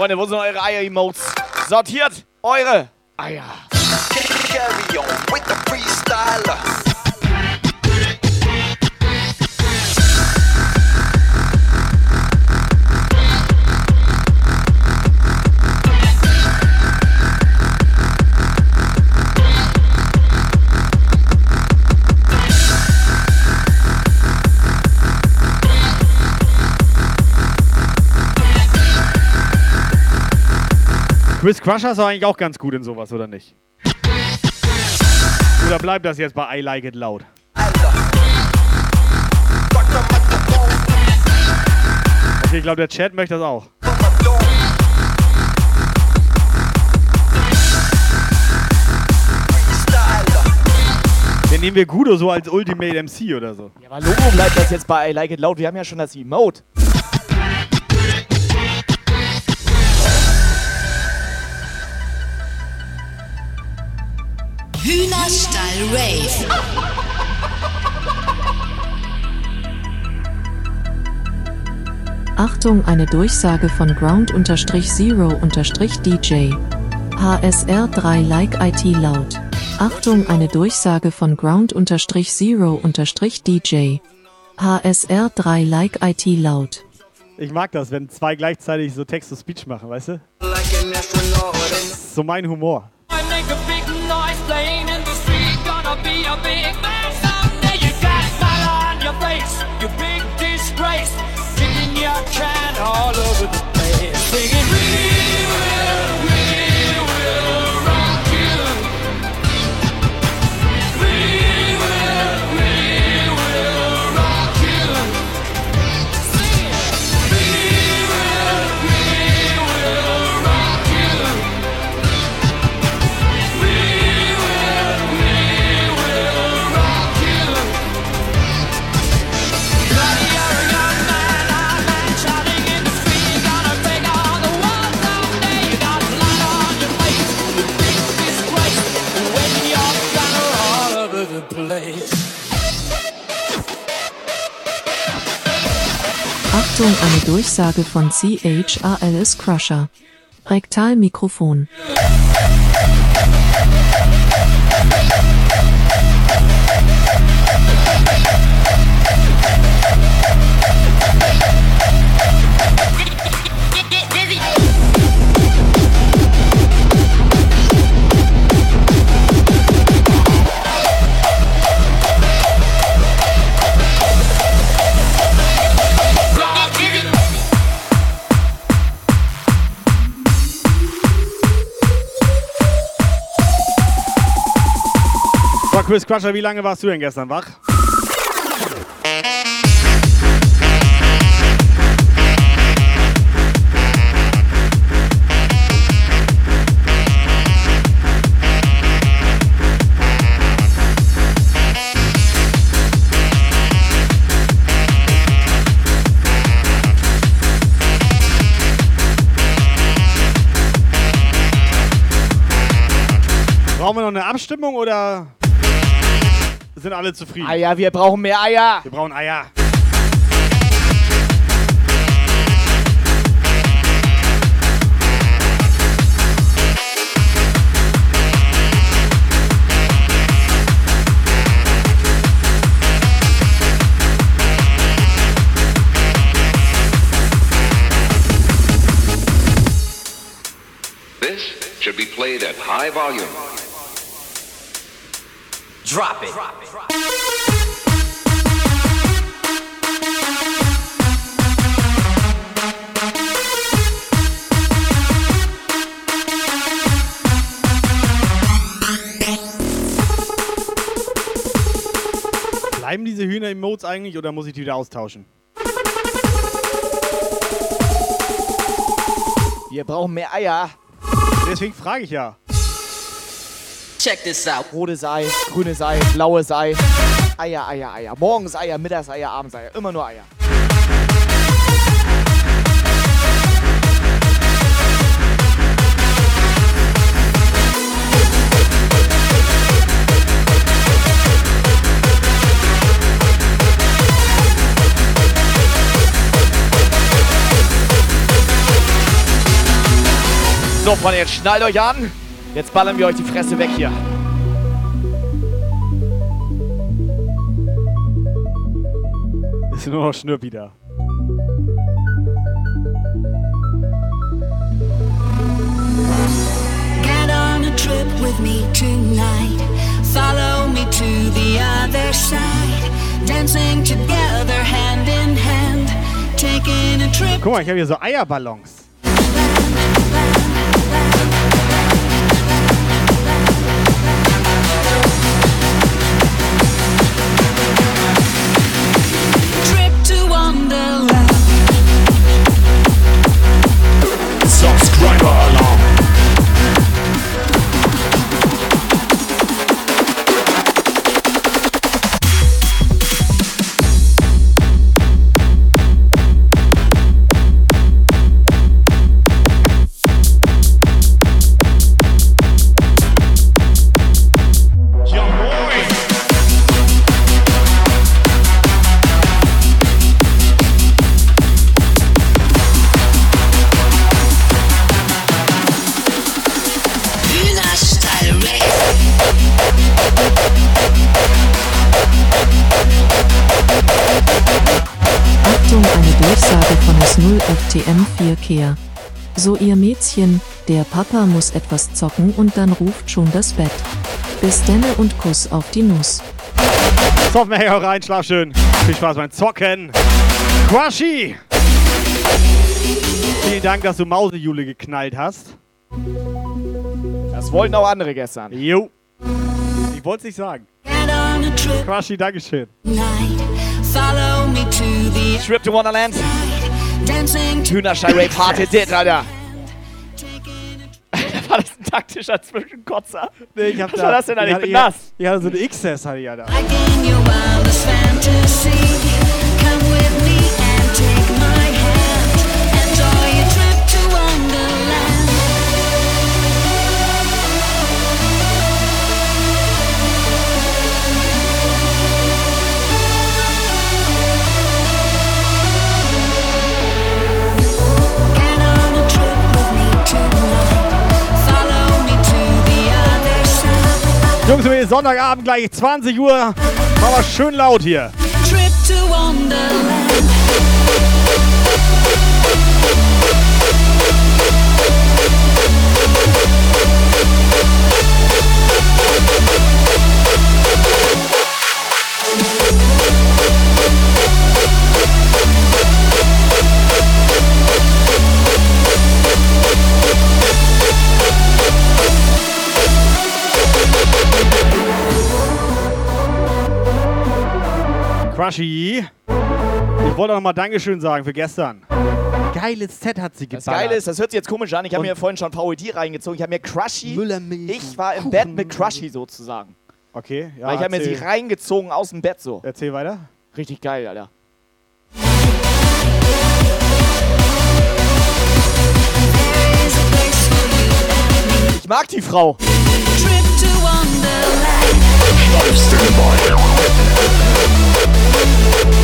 Freunde, wo sind eure Eier-Emotes? Sortiert eure Eier. Carry on with the freestyler. Chris Crusher ist doch eigentlich auch ganz gut in sowas, oder nicht? Oder bleibt das jetzt bei I Like It Loud? Okay, ich glaube, der Chat möchte das auch. Den nehmen wir Gudo so als Ultimate MC oder so. Ja, aber Logo bleibt das jetzt bei I Like It Loud. Wir haben ja schon das Emote. Hühnerstall Rave. Achtung, eine Durchsage von Ground-Zero-DJ. HSR3 Like IT laut. Achtung, eine Durchsage von Ground-Zero-DJ. HSR3 Like IT laut. Ich mag das, wenn zwei gleichzeitig so Text-to-Speech machen, weißt du? Das ist so mein Humor. Playing in the street. Gonna be a big man someday. You got smile on your face, you big disgrace. Kicking your can all over the place. Achtung, eine Durchsage von CHALS Crusher. Rektalmikrofon. So, Chris Crusher, wie lange warst du denn gestern wach? Brauchen wir noch eine Abstimmung oder sind alle zufrieden? Eier, wir brauchen mehr Eier. Wir brauchen Eier. This should be played at high volume. Drop it. Bleiben diese Hühner-Emotes eigentlich oder muss ich die wieder austauschen? Wir brauchen mehr Eier. Deswegen frage ich ja. Check this out. Rotes Ei, grünes Ei, blaues Ei. Eier, Eier, Eier. Morgens Eier, mittags Eier, abends Eier. Immer nur Eier. So, Freunde, jetzt schnallt euch an. Jetzt ballern wir euch die Fresse weg hier. Ist nur noch Schnürpi da. Get on a trip with me tonight. Follow me to the other side. Dancing together hand in hand. Taking a trip. Guck mal, ich habe hier so Eierballons. Subscriber 1.0 FTM4 Kehr. So ihr Mädchen, der Papa muss etwas zocken und dann ruft schon das Bett. Bis denne und Kuss auf die Nuss. Zoffen, hey, auch rein, schlaf schön. Viel Spaß beim Zocken. Quashi! Vielen Dank, dass du Mausejule geknallt hast. Das wollten auch andere gestern. Jo. Ich wollte es nicht sagen. Quashi, Dankeschön. Night, trip to Wonderland dancing Hühnerschei Hit It, Alter. War das ein taktischer Zwischenkotzer? Nee, ich hab Was da, war das denn, Alter? Ich hatte- bin nass. Ich hatte so eine XS, hatte ich, Alter. in wir Sonntagabend gleich 20 Uhr. Machen wir schön laut hier. Trip to Wonderland. Crushy. Ich wollte noch mal Dankeschön sagen für gestern. Geiles Set hat sie Das geballert. Geile ist, das hört sich jetzt komisch an. Ich habe mir vorhin schon VOD reingezogen. Ich habe mir Crushy. Ich war im Kuchen. Bett mit Crushy sozusagen. Okay, ja. Weil ich habe mir sie reingezogen aus dem Bett so. Erzähl weiter. Richtig geil, Alter. Ich mag die Frau. Trip to Wonderland. Thank you.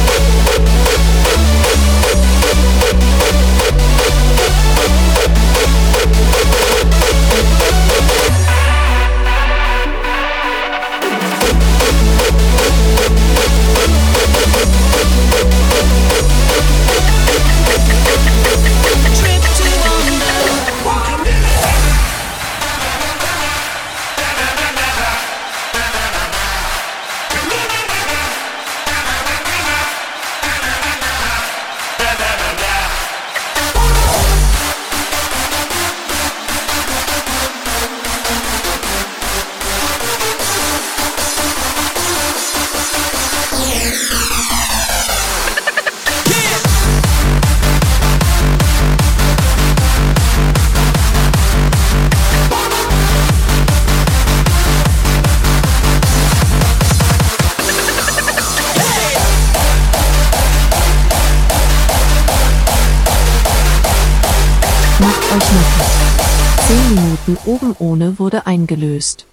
10 Minuten oben ohne wurde eingelöst.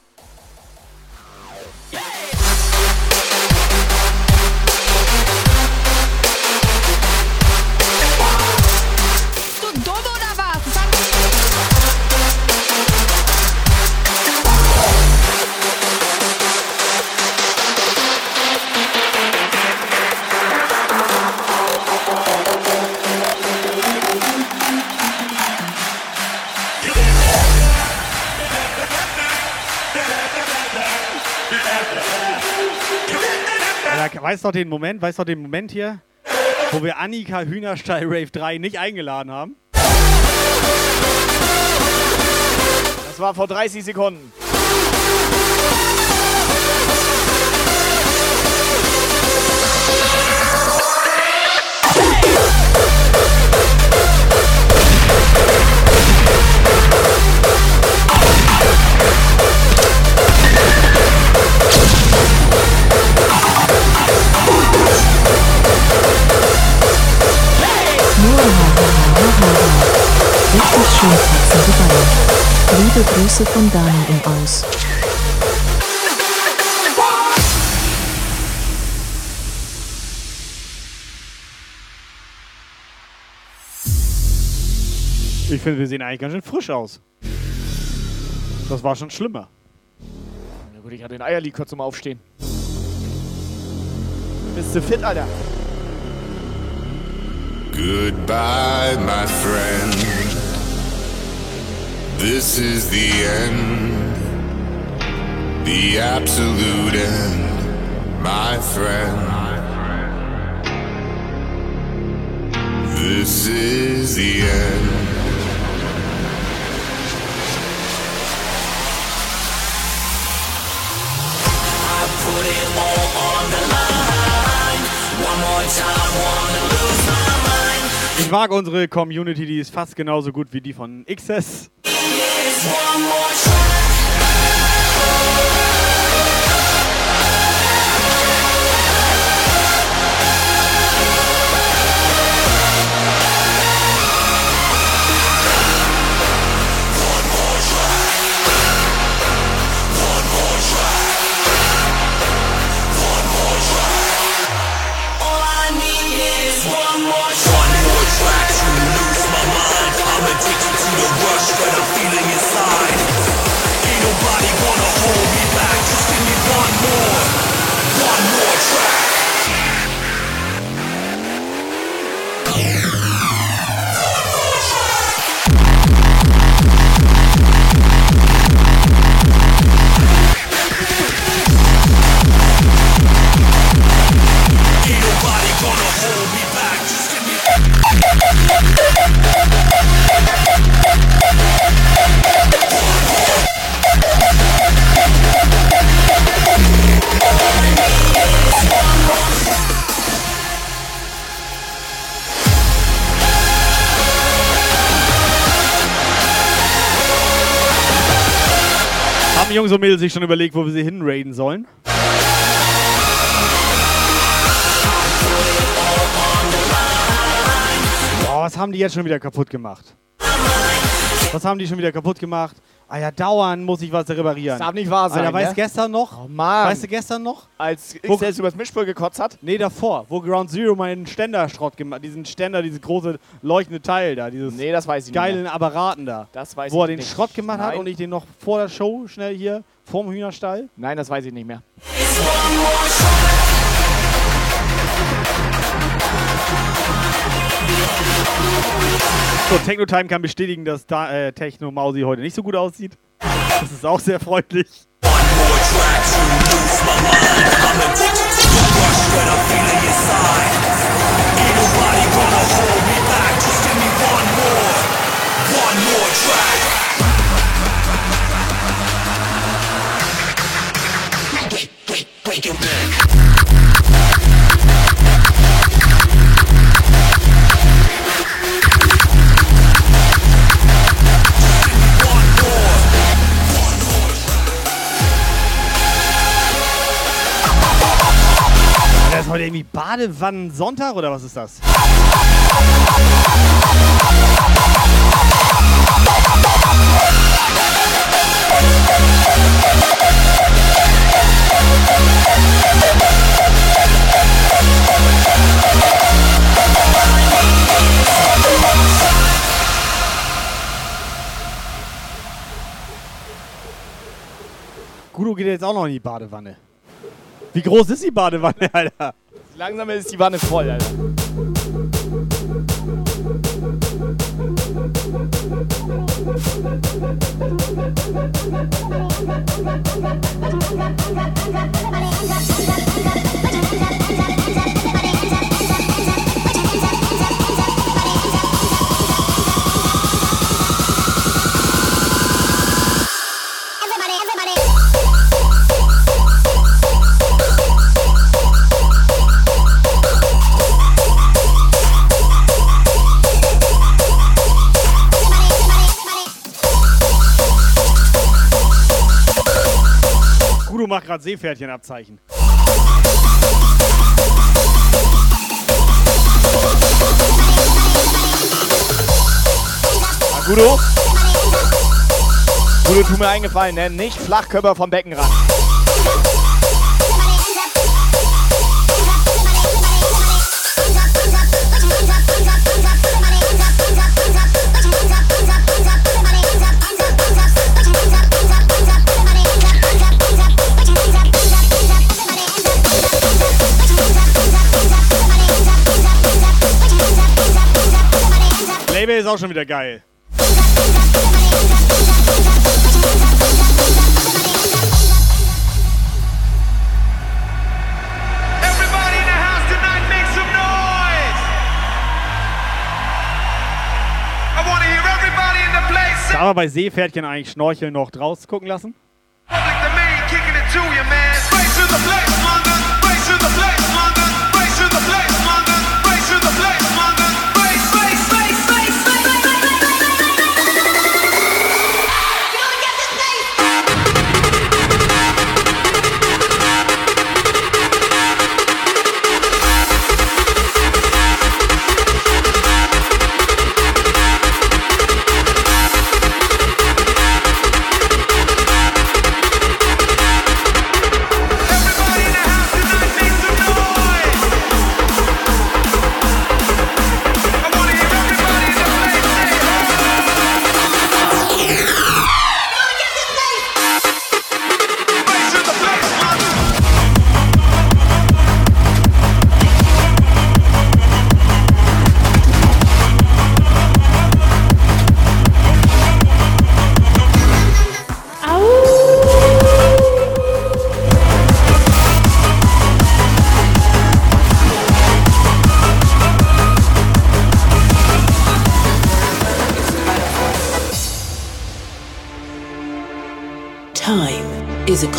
Weißt du den Moment, weißt du den Moment hier, wo wir Annika Hühnerstall Rave 3 nicht eingeladen haben? Das war vor 30 Sekunden. Richtig schön kratzen geballert. Liebe Grüße von Dani im Aus. Ich finde, wir sehen eigentlich ganz schön frisch aus. Das war schon schlimmer. Na gut, ich hatte den Eierlikör zum Aufstehen. Bist du fit, Alter? Goodbye, my friend. This is the end, the absolute end, my friend. This is the end. I put it all on the line. One more time, Ich mag unsere Community, die ist fast genauso gut wie die von XS. Haben Jungs und Mädels sich schon überlegt, wo wir sie hinraiden sollen? Boah, was haben die jetzt schon wieder kaputt gemacht? Was haben die schon wieder kaputt gemacht? Ah ja, dauernd muss ich was reparieren. Das darf nicht wahr sein, Alter, weißt ne? gestern noch? Oh Mann. Weißt du gestern noch? Als Wo- XS übers Mischpult gekotzt hat? Nee, davor, wo Ground Zero meinen Ständerschrott gemacht diesen Ständer, dieses große leuchtende Teil da, dieses Nee, das weiß ich nicht geilen mehr. Apparaten da. Das weiß wo er ich den nicht. Schrott gemacht hat Nein. und ich den noch vor der Show schnell hier vorm Hühnerstall. Nein, das weiß ich nicht mehr. So, Techno-Time kann bestätigen, dass da, äh, Techno Mausi heute nicht so gut aussieht. Das ist auch sehr freundlich. Break your neck. Heute irgendwie Badewannen-Sonntag oder was ist das? Gudo geht jetzt auch noch in die Badewanne. Wie groß ist die Badewanne, Alter? Langsam ist die Wanne voll, Alter. Macht gerade Seepferdchenabzeichen. Gudo? Gudo, tu mir eingefallen, ne? Nicht Flachkörper vom Becken ist auch schon wieder geil. Kann man bei Seepferdchen eigentlich Schnorcheln noch draus gucken lassen? public domain kicking it to you, man. Race to the place,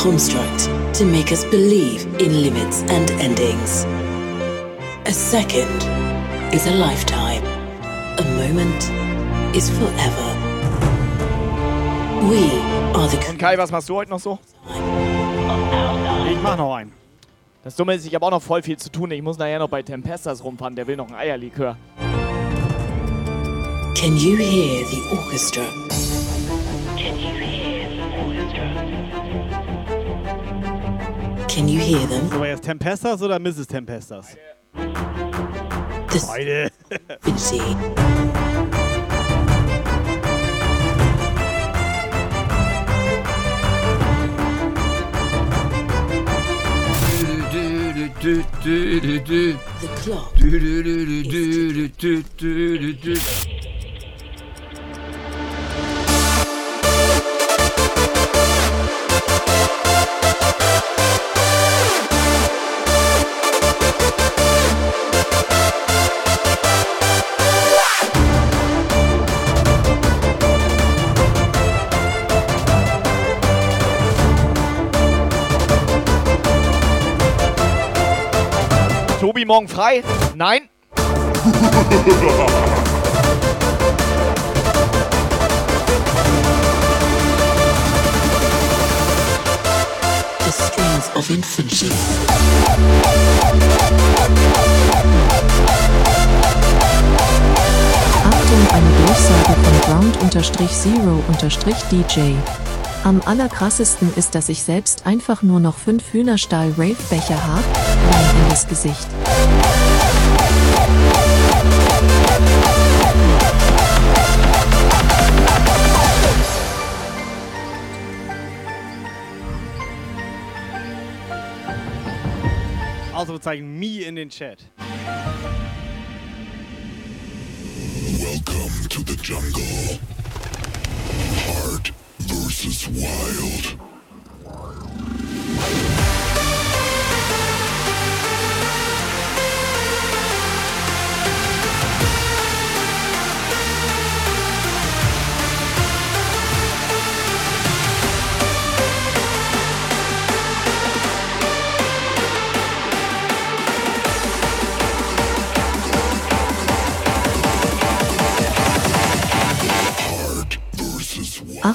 construct to make us believe in limits and endings. A second is a lifetime. A moment is forever. We are the Und Kai, was machst du heute noch so? Ich mach noch einen. Das Dumme ist, ich habe auch noch voll viel zu tun. Ich muss nachher noch bei Tempestas rumfahren. Der will noch ein Eierlikör. Can you hear the orchestra? Can you hear them? So, jetzt Tempestas oder Mrs. Tempestas? The Beide. Infinity. The clock Tobi, morgen frei? Nein? The strings of infinity. Achtung, eine Durchsage von Ground-Zero-DJ. Am allerkrassesten ist, dass ich selbst einfach nur noch fünf Hühnerstahl-Rave-Becher habe, rein in das Gesicht. Ausrufezeichen Me in den Chat. Welcome to the jungle. Heart versus wild.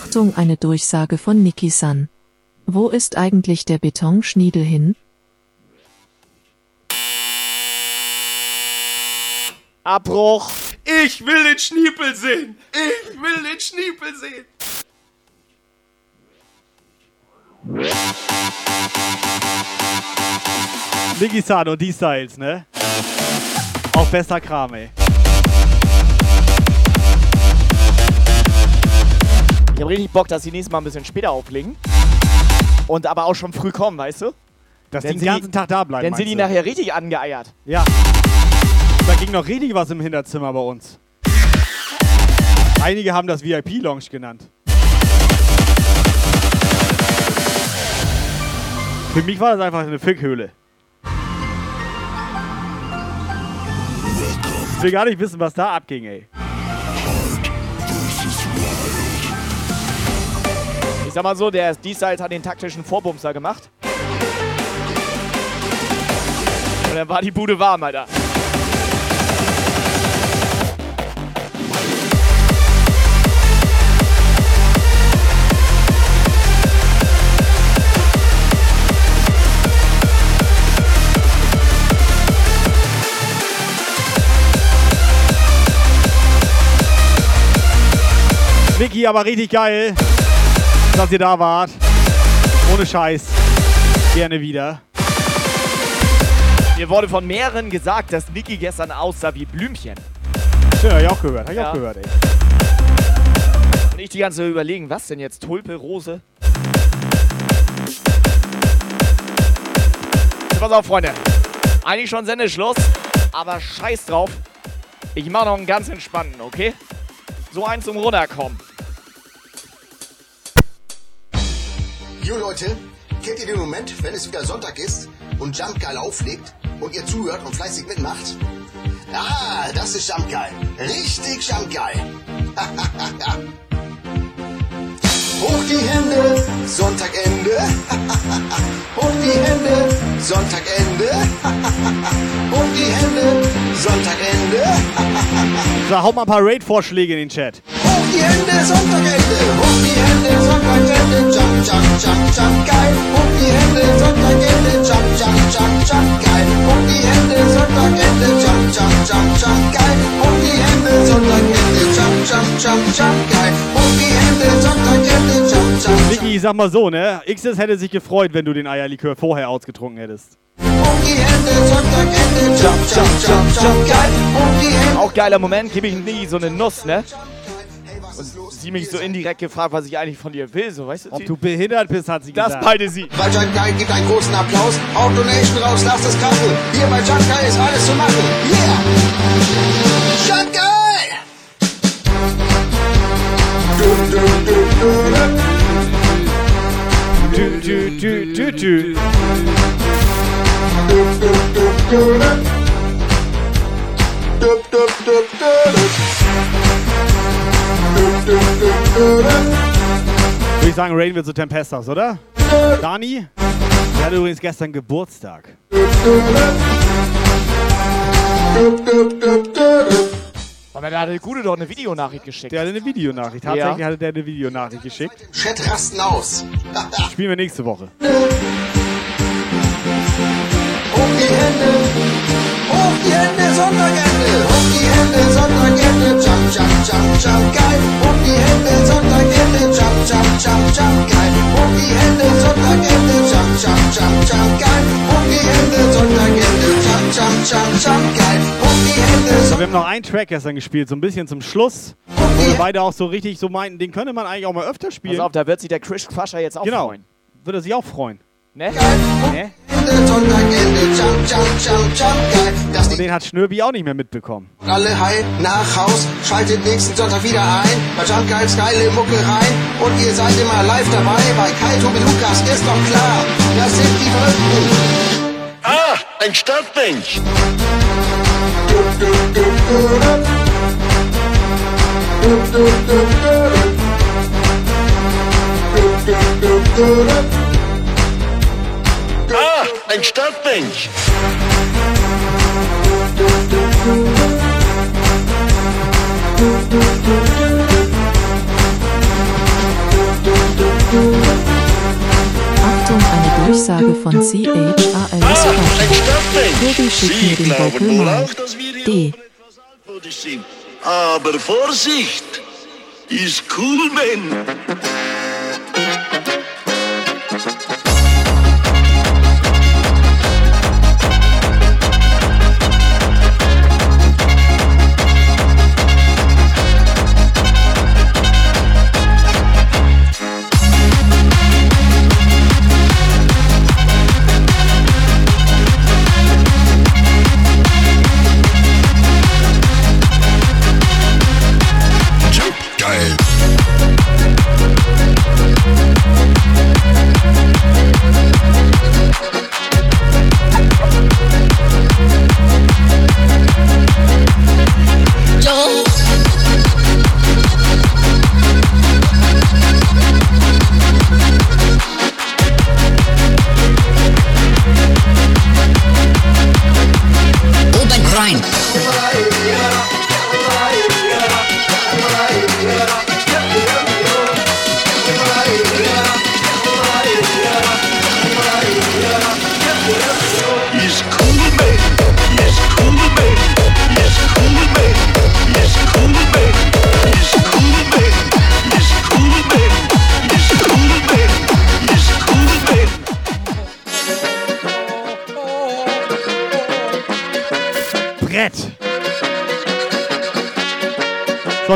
Achtung, eine Durchsage von Niki-san. Wo ist eigentlich der Betonschniedel hin? Abbruch. Ich will den Schniepel sehen. Ich will den Schniepel sehen. Niki-san und die Styles, ne? Auch bester Kram, ey. Ich habe richtig Bock, dass die nächstes Mal ein bisschen später auflegen. Und aber auch schon früh kommen, weißt du? Dass Dann die den ganzen Tag da bleiben. Dann sind die nachher richtig angeeiert. Ja. Da ging noch richtig was im Hinterzimmer bei uns. Einige haben das VIP-Lounge genannt. Für mich war das einfach eine Fickhöhle. Ich will gar nicht wissen, was da abging, ey. Ich sag mal so, der ist diesseits hat den taktischen Vorbumser gemacht. Und dann war die Bude warm, Alter. Vicky, aber richtig geil, dass ihr da wart. Ohne Scheiß. Gerne wieder. Mir wurde von mehreren gesagt, dass Niki gestern aussah wie Blümchen. Ja, hab ich auch gehört. Hab ich Ja. auch gehört, ey. Und ich die ganze Zeit überlegen, was denn jetzt? Tulpe, Rose? Pass auf, Freunde. Eigentlich schon Sendeschluss, aber scheiß drauf. Ich mach noch einen ganz entspannten, okay? So einen zum Runterkommen. Jo Leute, kennt ihr den Moment, wenn es wieder Sonntag ist und Jump Geil auflegt und ihr zuhört und fleißig mitmacht? Ah, das ist Jump Geil. Richtig Jump Geil. Hoch die Hände, Sonntagende. Hoch die Hände, Sonntagende. Hoch die Hände, Sonntagende. So, haut mal ein paar Raid-Vorschläge in den Chat. Die Hände, Sonntagende. Hoch die Hände, Sonntagende. Jump, jump, jump, jump, geil. Hoch die Hände, Sonntagende. Jump, jump, jump, jump, geil. Hoch die Hände, Sonntagende. Jump, jump, jump, jump, geil. Hoch die Hände, Sonntagende. Jump, jump, jump, jump, geil. Hoch die Hände, Sonntagende. Jump, jump, Vicky, ich sag mal so, ne? Xs hätte sich gefreut, wenn du den Eierlikör vorher ausgetrunken hättest. Jump, jump, jump, jump. Auch geiler Moment, gebe ich nie so eine Nuss, ne? Sie mich so indirekt gefragt, was ich eigentlich von dir will, so, weißt du? Ob du behindert bist, hat sie Das gesagt. beide sie. Bei Geil gibt einen großen Applaus. Auch Donation raus, lasst es krachen. Hier bei Geil ist alles zu machen. Yeah! Jump Geil! Tü, tü, tü, tü, tü. Würde ich sagen, Rain wird zu Tempestas, oder? Dani? Der hatte übrigens gestern Geburtstag. Aber hat der Gute doch eine Videonachricht geschickt. Der hatte eine Videonachricht. Tatsächlich hatte der eine Videonachricht geschickt. Chat rasten aus. Spielen wir nächste Woche. Hoch die Hände, hoch die Hände, Sonntagende. Hoch die Hände, Sonntagende. Wir haben noch einen Track gestern gespielt, so ein bisschen zum Schluss. Wo wir beide auch so richtig so meinten, den könnte man eigentlich auch mal öfter spielen. Pass auf, da wird sich der Chris Crusher jetzt auch genau. freuen. Würde er sich auch freuen. Ne? Ne? Sonntagende. Jump, jump, jump, jump, geil. Das Und den hat Schnürbi auch nicht mehr mitbekommen. Alle heil nach Haus, schaltet nächsten Sonntag wieder ein. Bei Jump Geils geile Mucke rein. Und ihr seid immer live dabei. Bei Kai Tobi Lukas ist doch klar. Das sind die Verrückten. Ah, ein Stadtmensch. Ah, ein Stadtmensch. Achtung, Durchsage von CHAL Tobi schickt mir den Vocal mal. D. Aber Vorsicht! Ist cool, man!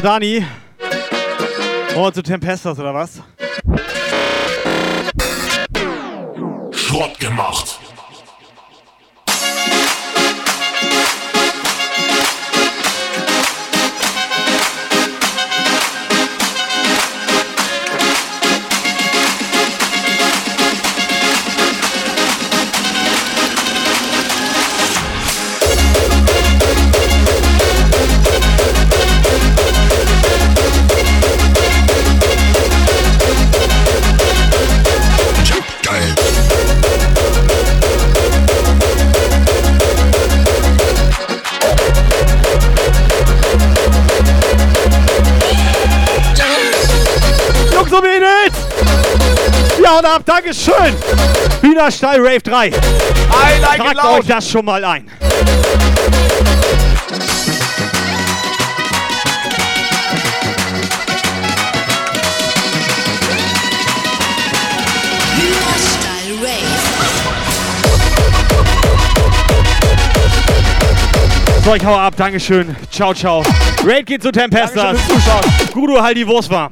Dani. Wir zu Tempestas oder was? Schrott gemacht. Hühnerstall Rave 3. I like Tragt euch das schon mal ein. So, ich hau ab, Dankeschön. Ciao, ciao. Raid geht zu Tempestas. Gudo, halt die Wurst warm.